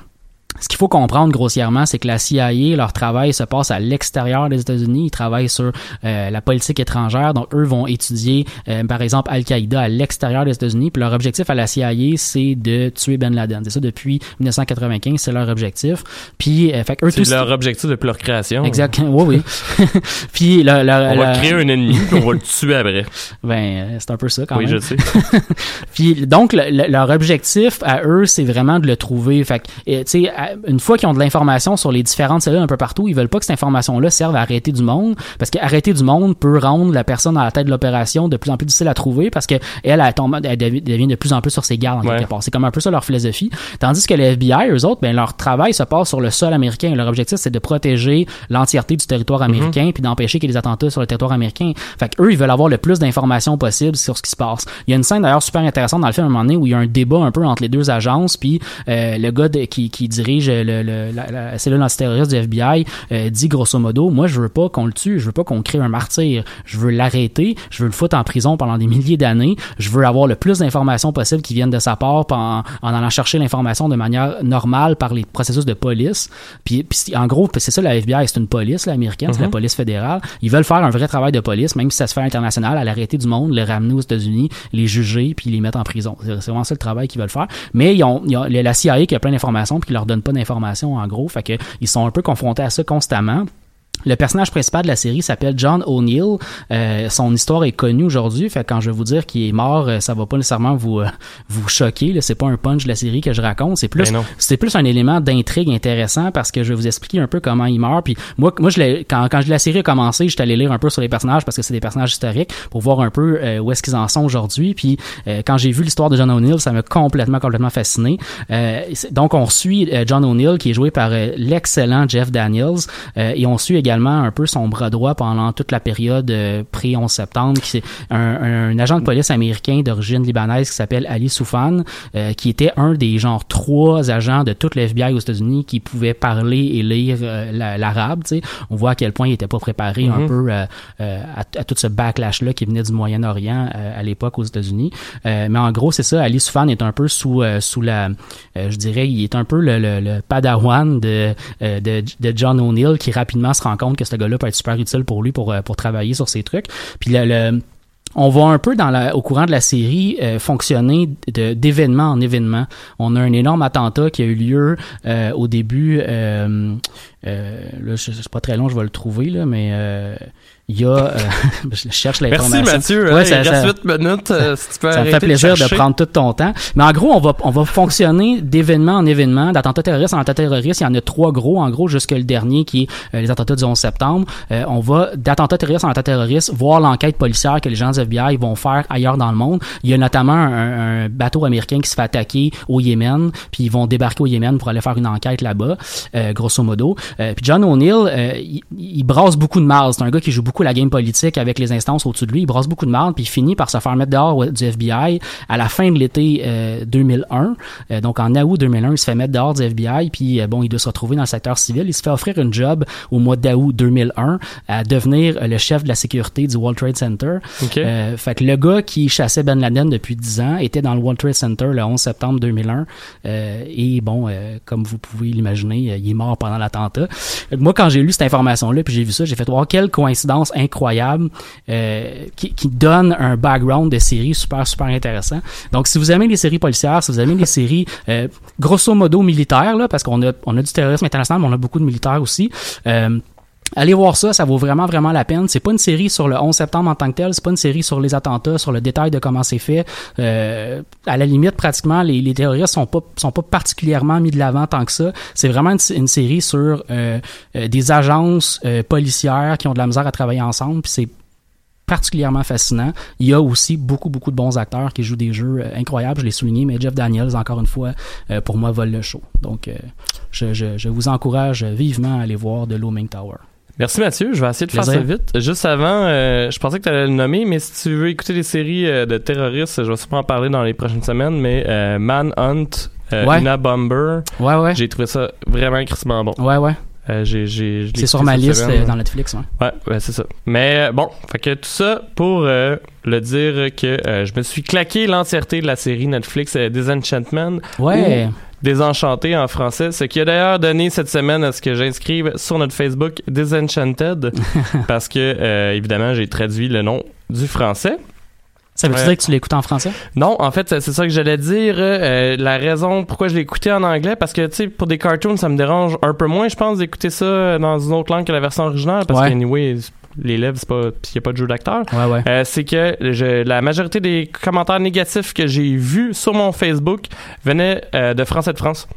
ce qu'il faut comprendre grossièrement, c'est que la CIA, leur travail se passe à l'extérieur des États-Unis. Ils travaillent sur euh, la politique étrangère. Donc, eux vont étudier, euh, par exemple, Al-Qaïda à l'extérieur des États-Unis. Puis leur objectif à la CIA, c'est de tuer Ben Laden. C'est ça depuis 1995, c'est leur objectif. Puis, euh, fait que eux, C'est leur objectif depuis leur création. Exactement. Oui, oui. puis, le, le- On va créer un ennemi, puis on va le tuer après. Ben, euh, c'est un peu ça quand oui, même. je sais. Puis donc le- le- leur objectif à eux, c'est vraiment de le trouver. Fait que, et, tu sais, une fois qu'ils ont de l'information sur les différentes cellules un peu partout, ils veulent pas que cette information-là serve à arrêter du monde, parce qu'arrêter du monde peut rendre la personne à la tête de l'opération de plus en plus difficile à trouver, parce que elle, elle, tombe, elle devi- devient de plus en plus sur ses gardes en Ouais. quelque part. C'est comme un peu ça leur philosophie. Tandis que le FBI, eux autres, ben leur travail se passe sur le sol américain. Leur objectif, c'est de protéger l'entièreté du territoire américain, puis d'empêcher qu'il y ait des attentats sur le territoire américain. Fait que eux, ils veulent avoir le plus d'informations possible sur ce qui se passe. Il y a une scène d'ailleurs super intéressante dans le film à un moment donné où il y a un débat un peu entre les deux agences, puis euh, le gars de- qui, qui dirige le, le- la, la cellule antiterroriste du FBI euh, dit grosso modo, moi je veux pas qu'on le tue, je veux pas qu'on crée un martyr, je veux l'arrêter, je veux le foutre en prison pendant des milliers d'années, je veux avoir le plus d'informations possible qui viennent de sa part en, en allant chercher l'information de manière normale par les processus de police. Puis, en gros, c'est ça la FBI, c'est une police là, américaine, c'est la police fédérale. Ils veulent faire un vrai travail de police, même si ça se fait à l'international, à l'arrêter du monde, le ramener aux États-Unis, les juger, puis les mettre en prison. C'est c'est vraiment ça le travail qu'ils veulent faire. Mais ils ont, ils ont- la CIA qui a plein d'informations, puis qui leur donne pas d'informations en gros, fait que ils sont un peu confrontés à ça constamment. Le personnage principal de la série s'appelle John O'Neill. Euh, son histoire est connue aujourd'hui. Fait quand je vais vous dire qu'il est mort, euh, ça va pas nécessairement vous euh, vous choquer. C'est pas un punch de la série que je raconte. C'est plus Ben c'est plus un élément d'intrigue intéressant parce que je vais vous expliquer un peu comment il meurt. Puis moi, moi je l'ai- quand, quand la série a commencé, j'étais allé lire un peu sur les personnages parce que c'est des personnages historiques pour voir un peu euh, où est-ce qu'ils en sont aujourd'hui. Puis euh, quand j'ai vu l'histoire de John O'Neill, ça m'a complètement, complètement fasciné. Euh, donc on suit John O'Neill qui est joué par l'excellent Jeff Daniels euh, et on suit également un peu son bras droit pendant toute la période euh, pré-11 septembre, qui c'est un, un agent de police américain d'origine libanaise qui s'appelle Ali Soufan, euh, qui était un des genre trois agents de toute le FBI aux États-Unis qui pouvait parler et lire euh, la- l'arabe. tu sais. On voit à quel point il était pas préparé un peu euh, euh, à, à tout ce backlash-là qui venait du Moyen-Orient euh, à l'époque aux États-Unis. Euh, mais en gros, c'est ça. Ali Soufan est un peu sous euh, sous la, euh, je dirais, il est un peu le, le, le padawan de, euh, de de John O'Neill qui rapidement se rend compte que ce gars-là peut être super utile pour lui pour euh, pour travailler sur ces trucs. Puis le, on va un peu dans la, au courant de la série euh, fonctionner d'événement en événement. On a un énorme attentat qui a eu lieu euh, au début. Euh, là, c'est pas très long, je vais le trouver là, mais euh, il y a. euh, je cherche Merci l'information. Mathieu. Ouais, Hey, ça- il reste ça- 8 minutes. euh, si tu peux ça me fait plaisir de, prendre tout ton temps. Mais en gros, on va, on va fonctionner d'événement en événement, d'attentat terroriste en attentat terroriste. Il y en a trois gros, en gros, jusque le dernier qui est euh, les attentats du 11 septembre. Euh, on va d'attentat terroriste en attentat terroriste voir l'enquête policière que les gens du FBI vont faire ailleurs dans le monde. Il y a notamment un, un bateau américain qui se fait attaquer au Yémen, puis ils vont débarquer au Yémen pour aller faire une enquête là-bas, euh, grosso modo. Euh, puis John O'Neill, euh, il, il brasse beaucoup de mal. C'est un gars qui joue beaucoup la game politique avec les instances au-dessus de lui. Il brasse beaucoup de mal, puis il finit par se faire mettre dehors du FBI à la fin de l'été euh, 2001. Euh, donc en août 2001, il se fait mettre dehors du FBI, puis bon, il doit se retrouver dans le secteur civil. Il se fait offrir une job au mois d'août 2001 à devenir le chef de la sécurité du World Trade Center. Ok. Euh, fait que le gars qui chassait Ben Laden depuis 10 ans était dans le World Trade Center le 11 septembre 2001. Euh, et bon, euh, comme vous pouvez l'imaginer, il est mort pendant l'attentat. Euh, Moi, quand j'ai lu cette information-là, puis j'ai vu ça, j'ai fait voir quelle coïncidence incroyable euh, qui, donne un background de série super, super intéressant. Donc, si vous aimez les séries policières, si vous aimez les séries euh, grosso modo militaires, là, parce qu'on a, on a du terrorisme international, mais on a beaucoup de militaires aussi, Allez voir ça, ça vaut vraiment vraiment la peine. C'est pas une série sur le 11 septembre en tant que tel, c'est pas une série sur les attentats, sur le détail de comment c'est fait. Euh, à la limite, pratiquement, les, terroristes sont pas sont pas particulièrement mis de l'avant tant que ça. C'est vraiment une, une série sur euh, euh, des agences euh, policières qui ont de la misère à travailler ensemble. Puis c'est particulièrement fascinant. Il y a aussi beaucoup, beaucoup de bons acteurs qui jouent des jeux euh, incroyables. Je l'ai souligné, mais Jeff Daniels, encore une fois, euh, pour moi, vole le show. Donc, euh, je, je, je vous encourage vivement à aller voir The Looming Tower. Merci Mathieu, je vais essayer de faire ça vite. Juste avant, euh, je pensais que tu allais le nommer, mais si tu veux écouter des séries euh, de terroristes, je vais sûrement en parler dans les prochaines semaines, mais euh, Manhunt, Ouais. Una Bomber, Ouais, ouais. j'ai trouvé ça vraiment crissement bon. Ouais, ouais. C'est sur ma liste semaine. dans Netflix. Ouais. Ouais, ouais, c'est ça. Mais bon, fait que tout ça pour le dire que je me suis claqué l'entièreté de la série Netflix Disenchantment. Ouais. Désenchanté en français, ce qui a d'ailleurs donné cette semaine à ce que j'inscrive sur notre Facebook Disenchanted, parce que euh, évidemment j'ai traduit le nom du français. Ça veut Ouais. dire que tu l'écoutes en français? Non, en fait, c'est ça que j'allais dire. euh, la raison pourquoi je écouté en anglais, parce que, tu sais, pour des cartoons, ça me dérange un peu moins, je pense, d'écouter ça dans une autre langue que la version originale, parce Ouais. que, anyway, les lèvres, c'est pas, pis y a pas de jeu d'acteur. Ouais, ouais. Euh, c'est que je- la majorité des commentaires négatifs que j'ai vus sur mon Facebook venaient euh, de Français de France,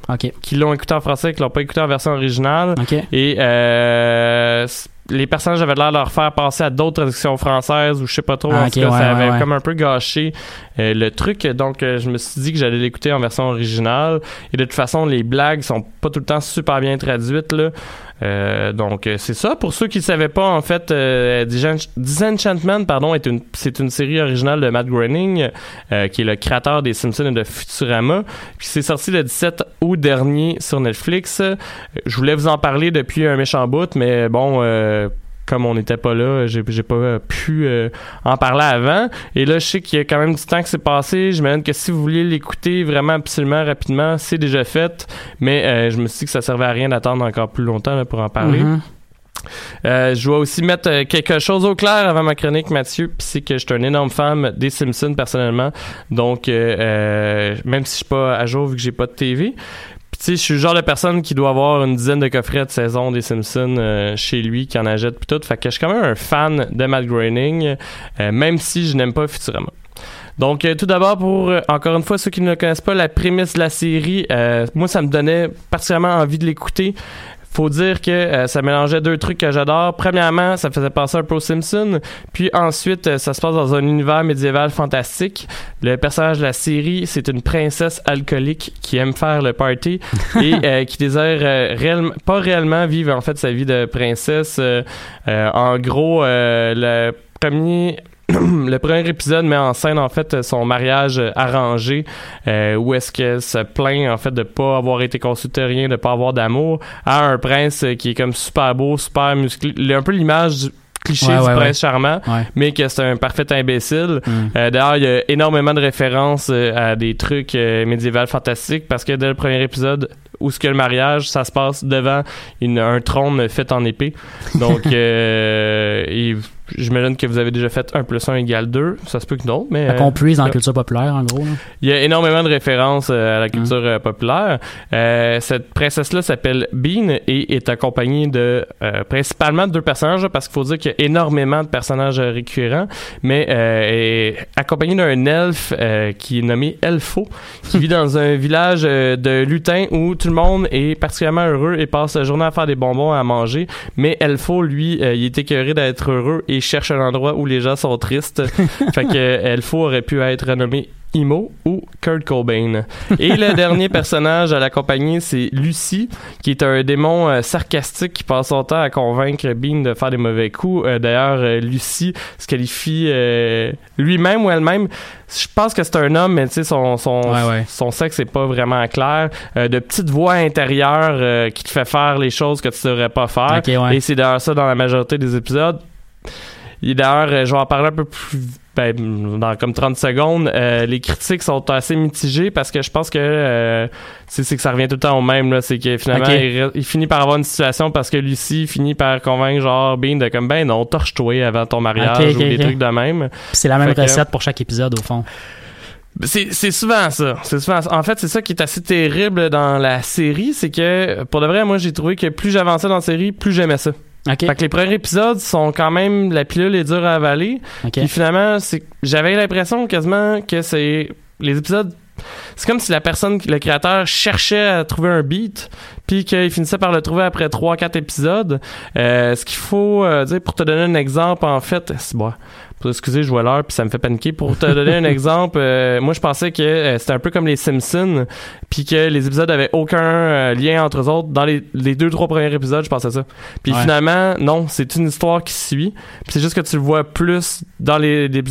qui l'ont écouté en français, qui l'ont pas écouté en version originale. Et euh, les personnages avaient l'air de leur faire passer à d'autres traductions françaises ou je sais pas trop. Ah, en tout cas, ouais, ça avait ouais, ouais. comme un peu gâché euh, le truc. Donc, euh, je me suis dit que j'allais l'écouter en version originale. Et de toute façon, les blagues sont pas tout le temps super bien traduites. Là. Euh, donc, euh, c'est ça. Pour ceux qui ne savaient pas, en fait, euh, Disench- Disenchantment, pardon, est une, c'est une série originale de Matt Groening, euh, qui est le créateur des Simpsons et de Futurama. Puis c'est sorti le 17 août dernier sur Netflix. Euh, Je voulais vous en parler depuis un méchant bout, mais bon, comme on n'était pas là, j'ai, j'ai pas euh, pu euh, en parler avant. Et là, je sais qu'il y a quand même du temps que c'est passé. J'imagine que si vous vouliez l'écouter vraiment absolument rapidement, c'est déjà fait. Mais euh, je me suis dit que ça servait à rien d'attendre encore plus longtemps là, pour en parler. Mhm. Euh, je dois aussi mettre euh, quelque chose au clair avant ma chronique, Mathieu, puis c'est que je suis un énorme fan des Simpsons personnellement. Donc, euh, même si je suis pas à jour vu que j'ai pas de TV, tu sais, je suis le genre de personne qui doit avoir une dizaine de coffrets de saison des Simpsons euh, chez lui, qui en achète puis tout. Fait que je suis quand même un fan de Matt Groening, euh, même si je n'aime pas Futurama. Donc, euh, tout d'abord, pour, encore une fois, ceux qui ne connaissent pas la prémisse de la série, moi, ça me donnait particulièrement envie de l'écouter. Faut dire que euh, ça mélangeait deux trucs que j'adore. Premièrement, ça faisait penser un peu aux Simpsons. Puis ensuite, euh, ça se passe dans un univers médiéval fantastique. Le personnage de la série, c'est une princesse alcoolique qui aime faire le party et euh, qui désire pas réellement vivre en fait sa vie de princesse. En gros, le premier le premier épisode met en scène en fait son mariage arrangé euh, où est-ce qu'elle se plaint en fait de pas avoir été consultée rien de pas avoir d'amour à un prince qui est comme super beau super musclé Il a un peu l'image du cliché Ouais, du ouais, prince charmant mais que c'est un parfait imbécile Mhm. euh, D'ailleurs, il y a énormément de références euh, à des trucs euh, médiévals fantastiques parce que dès le premier épisode où ce que le mariage, ça se passe devant une, un trône fait en épée. Donc, et J'imagine que vous avez déjà fait 1 plus 1 égale 2. Ça se peut que non, mais... Qu'on euh, puise dans la là, culture populaire, en gros. là. il y a énormément de références euh, à la culture euh, populaire. Euh, cette princesse-là s'appelle Bean et est accompagnée de euh, principalement de deux personnages parce qu'il faut dire qu'il y a énormément de personnages euh, récurrents, mais euh, est accompagnée d'un elfe euh, qui est nommé Elfo, qui vit dans un village euh, de lutins où tout le monde est particulièrement heureux et passe la journée à faire des bonbons à manger, mais Elfo, lui, euh, il est écœuré d'être heureux et cherche un endroit où les gens sont tristes. fait que euh, Elfo aurait pu être nommé Imo ou Kurt Cobain. Et le dernier personnage à la compagnie, c'est Lucie, qui est un démon euh, sarcastique qui passe son temps à convaincre Bean de faire des mauvais coups. Euh, D'ailleurs, euh, Lucie se qualifie lui-même ou elle-même. Je pense que c'est un homme, mais tu sais, son, son, Ouais, ouais. son sexe n'est pas vraiment clair. De petites voix intérieures qui te fait faire les choses que tu devrais pas faire. Ouais. Et c'est d'ailleurs ça dans la majorité des épisodes. Et d'ailleurs, euh, je vais en parler un peu plus ben, dans comme 30 secondes. Euh, les critiques sont assez mitigées parce que je pense que euh, c'est que ça revient tout le temps au même. C'est que finalement, il, finit par avoir une situation parce que Lucie finit par convaincre genre Bean de comme ben non, torche-toi avant ton mariage ou des trucs de même. C'est la même Fait que- recette pour chaque épisode, au fond. C'est c'est souvent ça. C'est souvent ça. En fait, c'est ça qui est assez terrible dans la série, c'est que pour de vrai, moi j'ai trouvé que plus j'avançais dans la série, plus j'aimais ça. Fait que les premiers épisodes sont quand même la pilule est dure à avaler. Puis finalement, c'est j'avais l'impression quasiment que c'est les épisodes c'est comme si la personne, le créateur, cherchait à trouver un beat, puis qu'il finissait par le trouver après 3-4 épisodes. Euh, ce qu'il faut euh, dire, pour te donner un exemple, en fait, c'est bon, excusez, je vois l'heure, puis ça me fait paniquer. Pour te donner un exemple, euh, moi, je pensais que euh, c'était un peu comme les Simpsons, puis que les épisodes avaient aucun euh, lien entre eux autres. Dans les, les deux, trois premiers épisodes, je pensais ça. Puis Ouais. finalement, non, c'est une histoire qui suit. Puis c'est juste que tu le vois plus dans les, les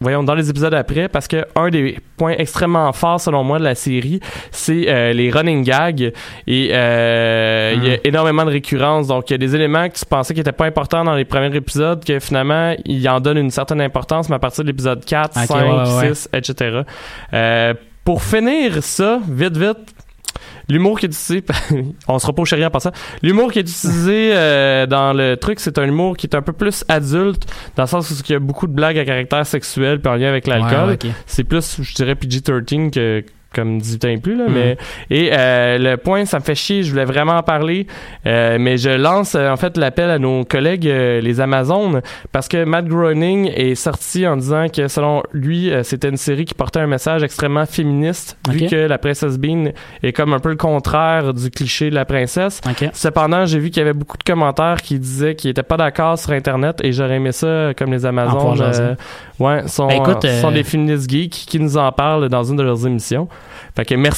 voyons, dans les épisodes après, parce que un des points extrêmement forts, selon moi, de la série, c'est les running gags. Et il y a Mhm. énormément de récurrences. Donc, il y a des éléments que tu pensais qui n'étaient pas importants dans les premiers épisodes, que finalement, il en donne une certaine importance, mais à partir de l'épisode 4, Ok, 5, ouais, ouais, ouais. 6, etc. Euh, pour finir ça, vite, vite, L'humour qui est utilisé, on pas au chéri en passant. L'humour qui est utilisé euh, dans le truc, c'est un humour qui est un peu plus adulte, dans le sens où il y a beaucoup de blagues à caractère sexuel puis en lien avec l'alcool. Ouais. C'est plus, je dirais, PG-13 que comme 18 ans et plus là Mhm. mais et euh, le point ça me fait chier je voulais vraiment en parler euh, mais je lance euh, en fait l'appel à nos collègues euh, les Amazones parce que Matt Groening est sorti en disant que selon lui euh, c'était une série qui portait un message extrêmement féministe vu que la princesse Bean est comme un peu le contraire du cliché de la princesse OK. Cependant, j'ai vu qu'il y avait beaucoup de commentaires qui disaient qu'ils étaient pas d'accord sur Internet et j'aurais aimé ça comme les Amazones. Ouais, sont, Ben, écoute, euh, sont euh, des féministes geeks qui nous en parlent dans une de leurs émissions. Fait que merci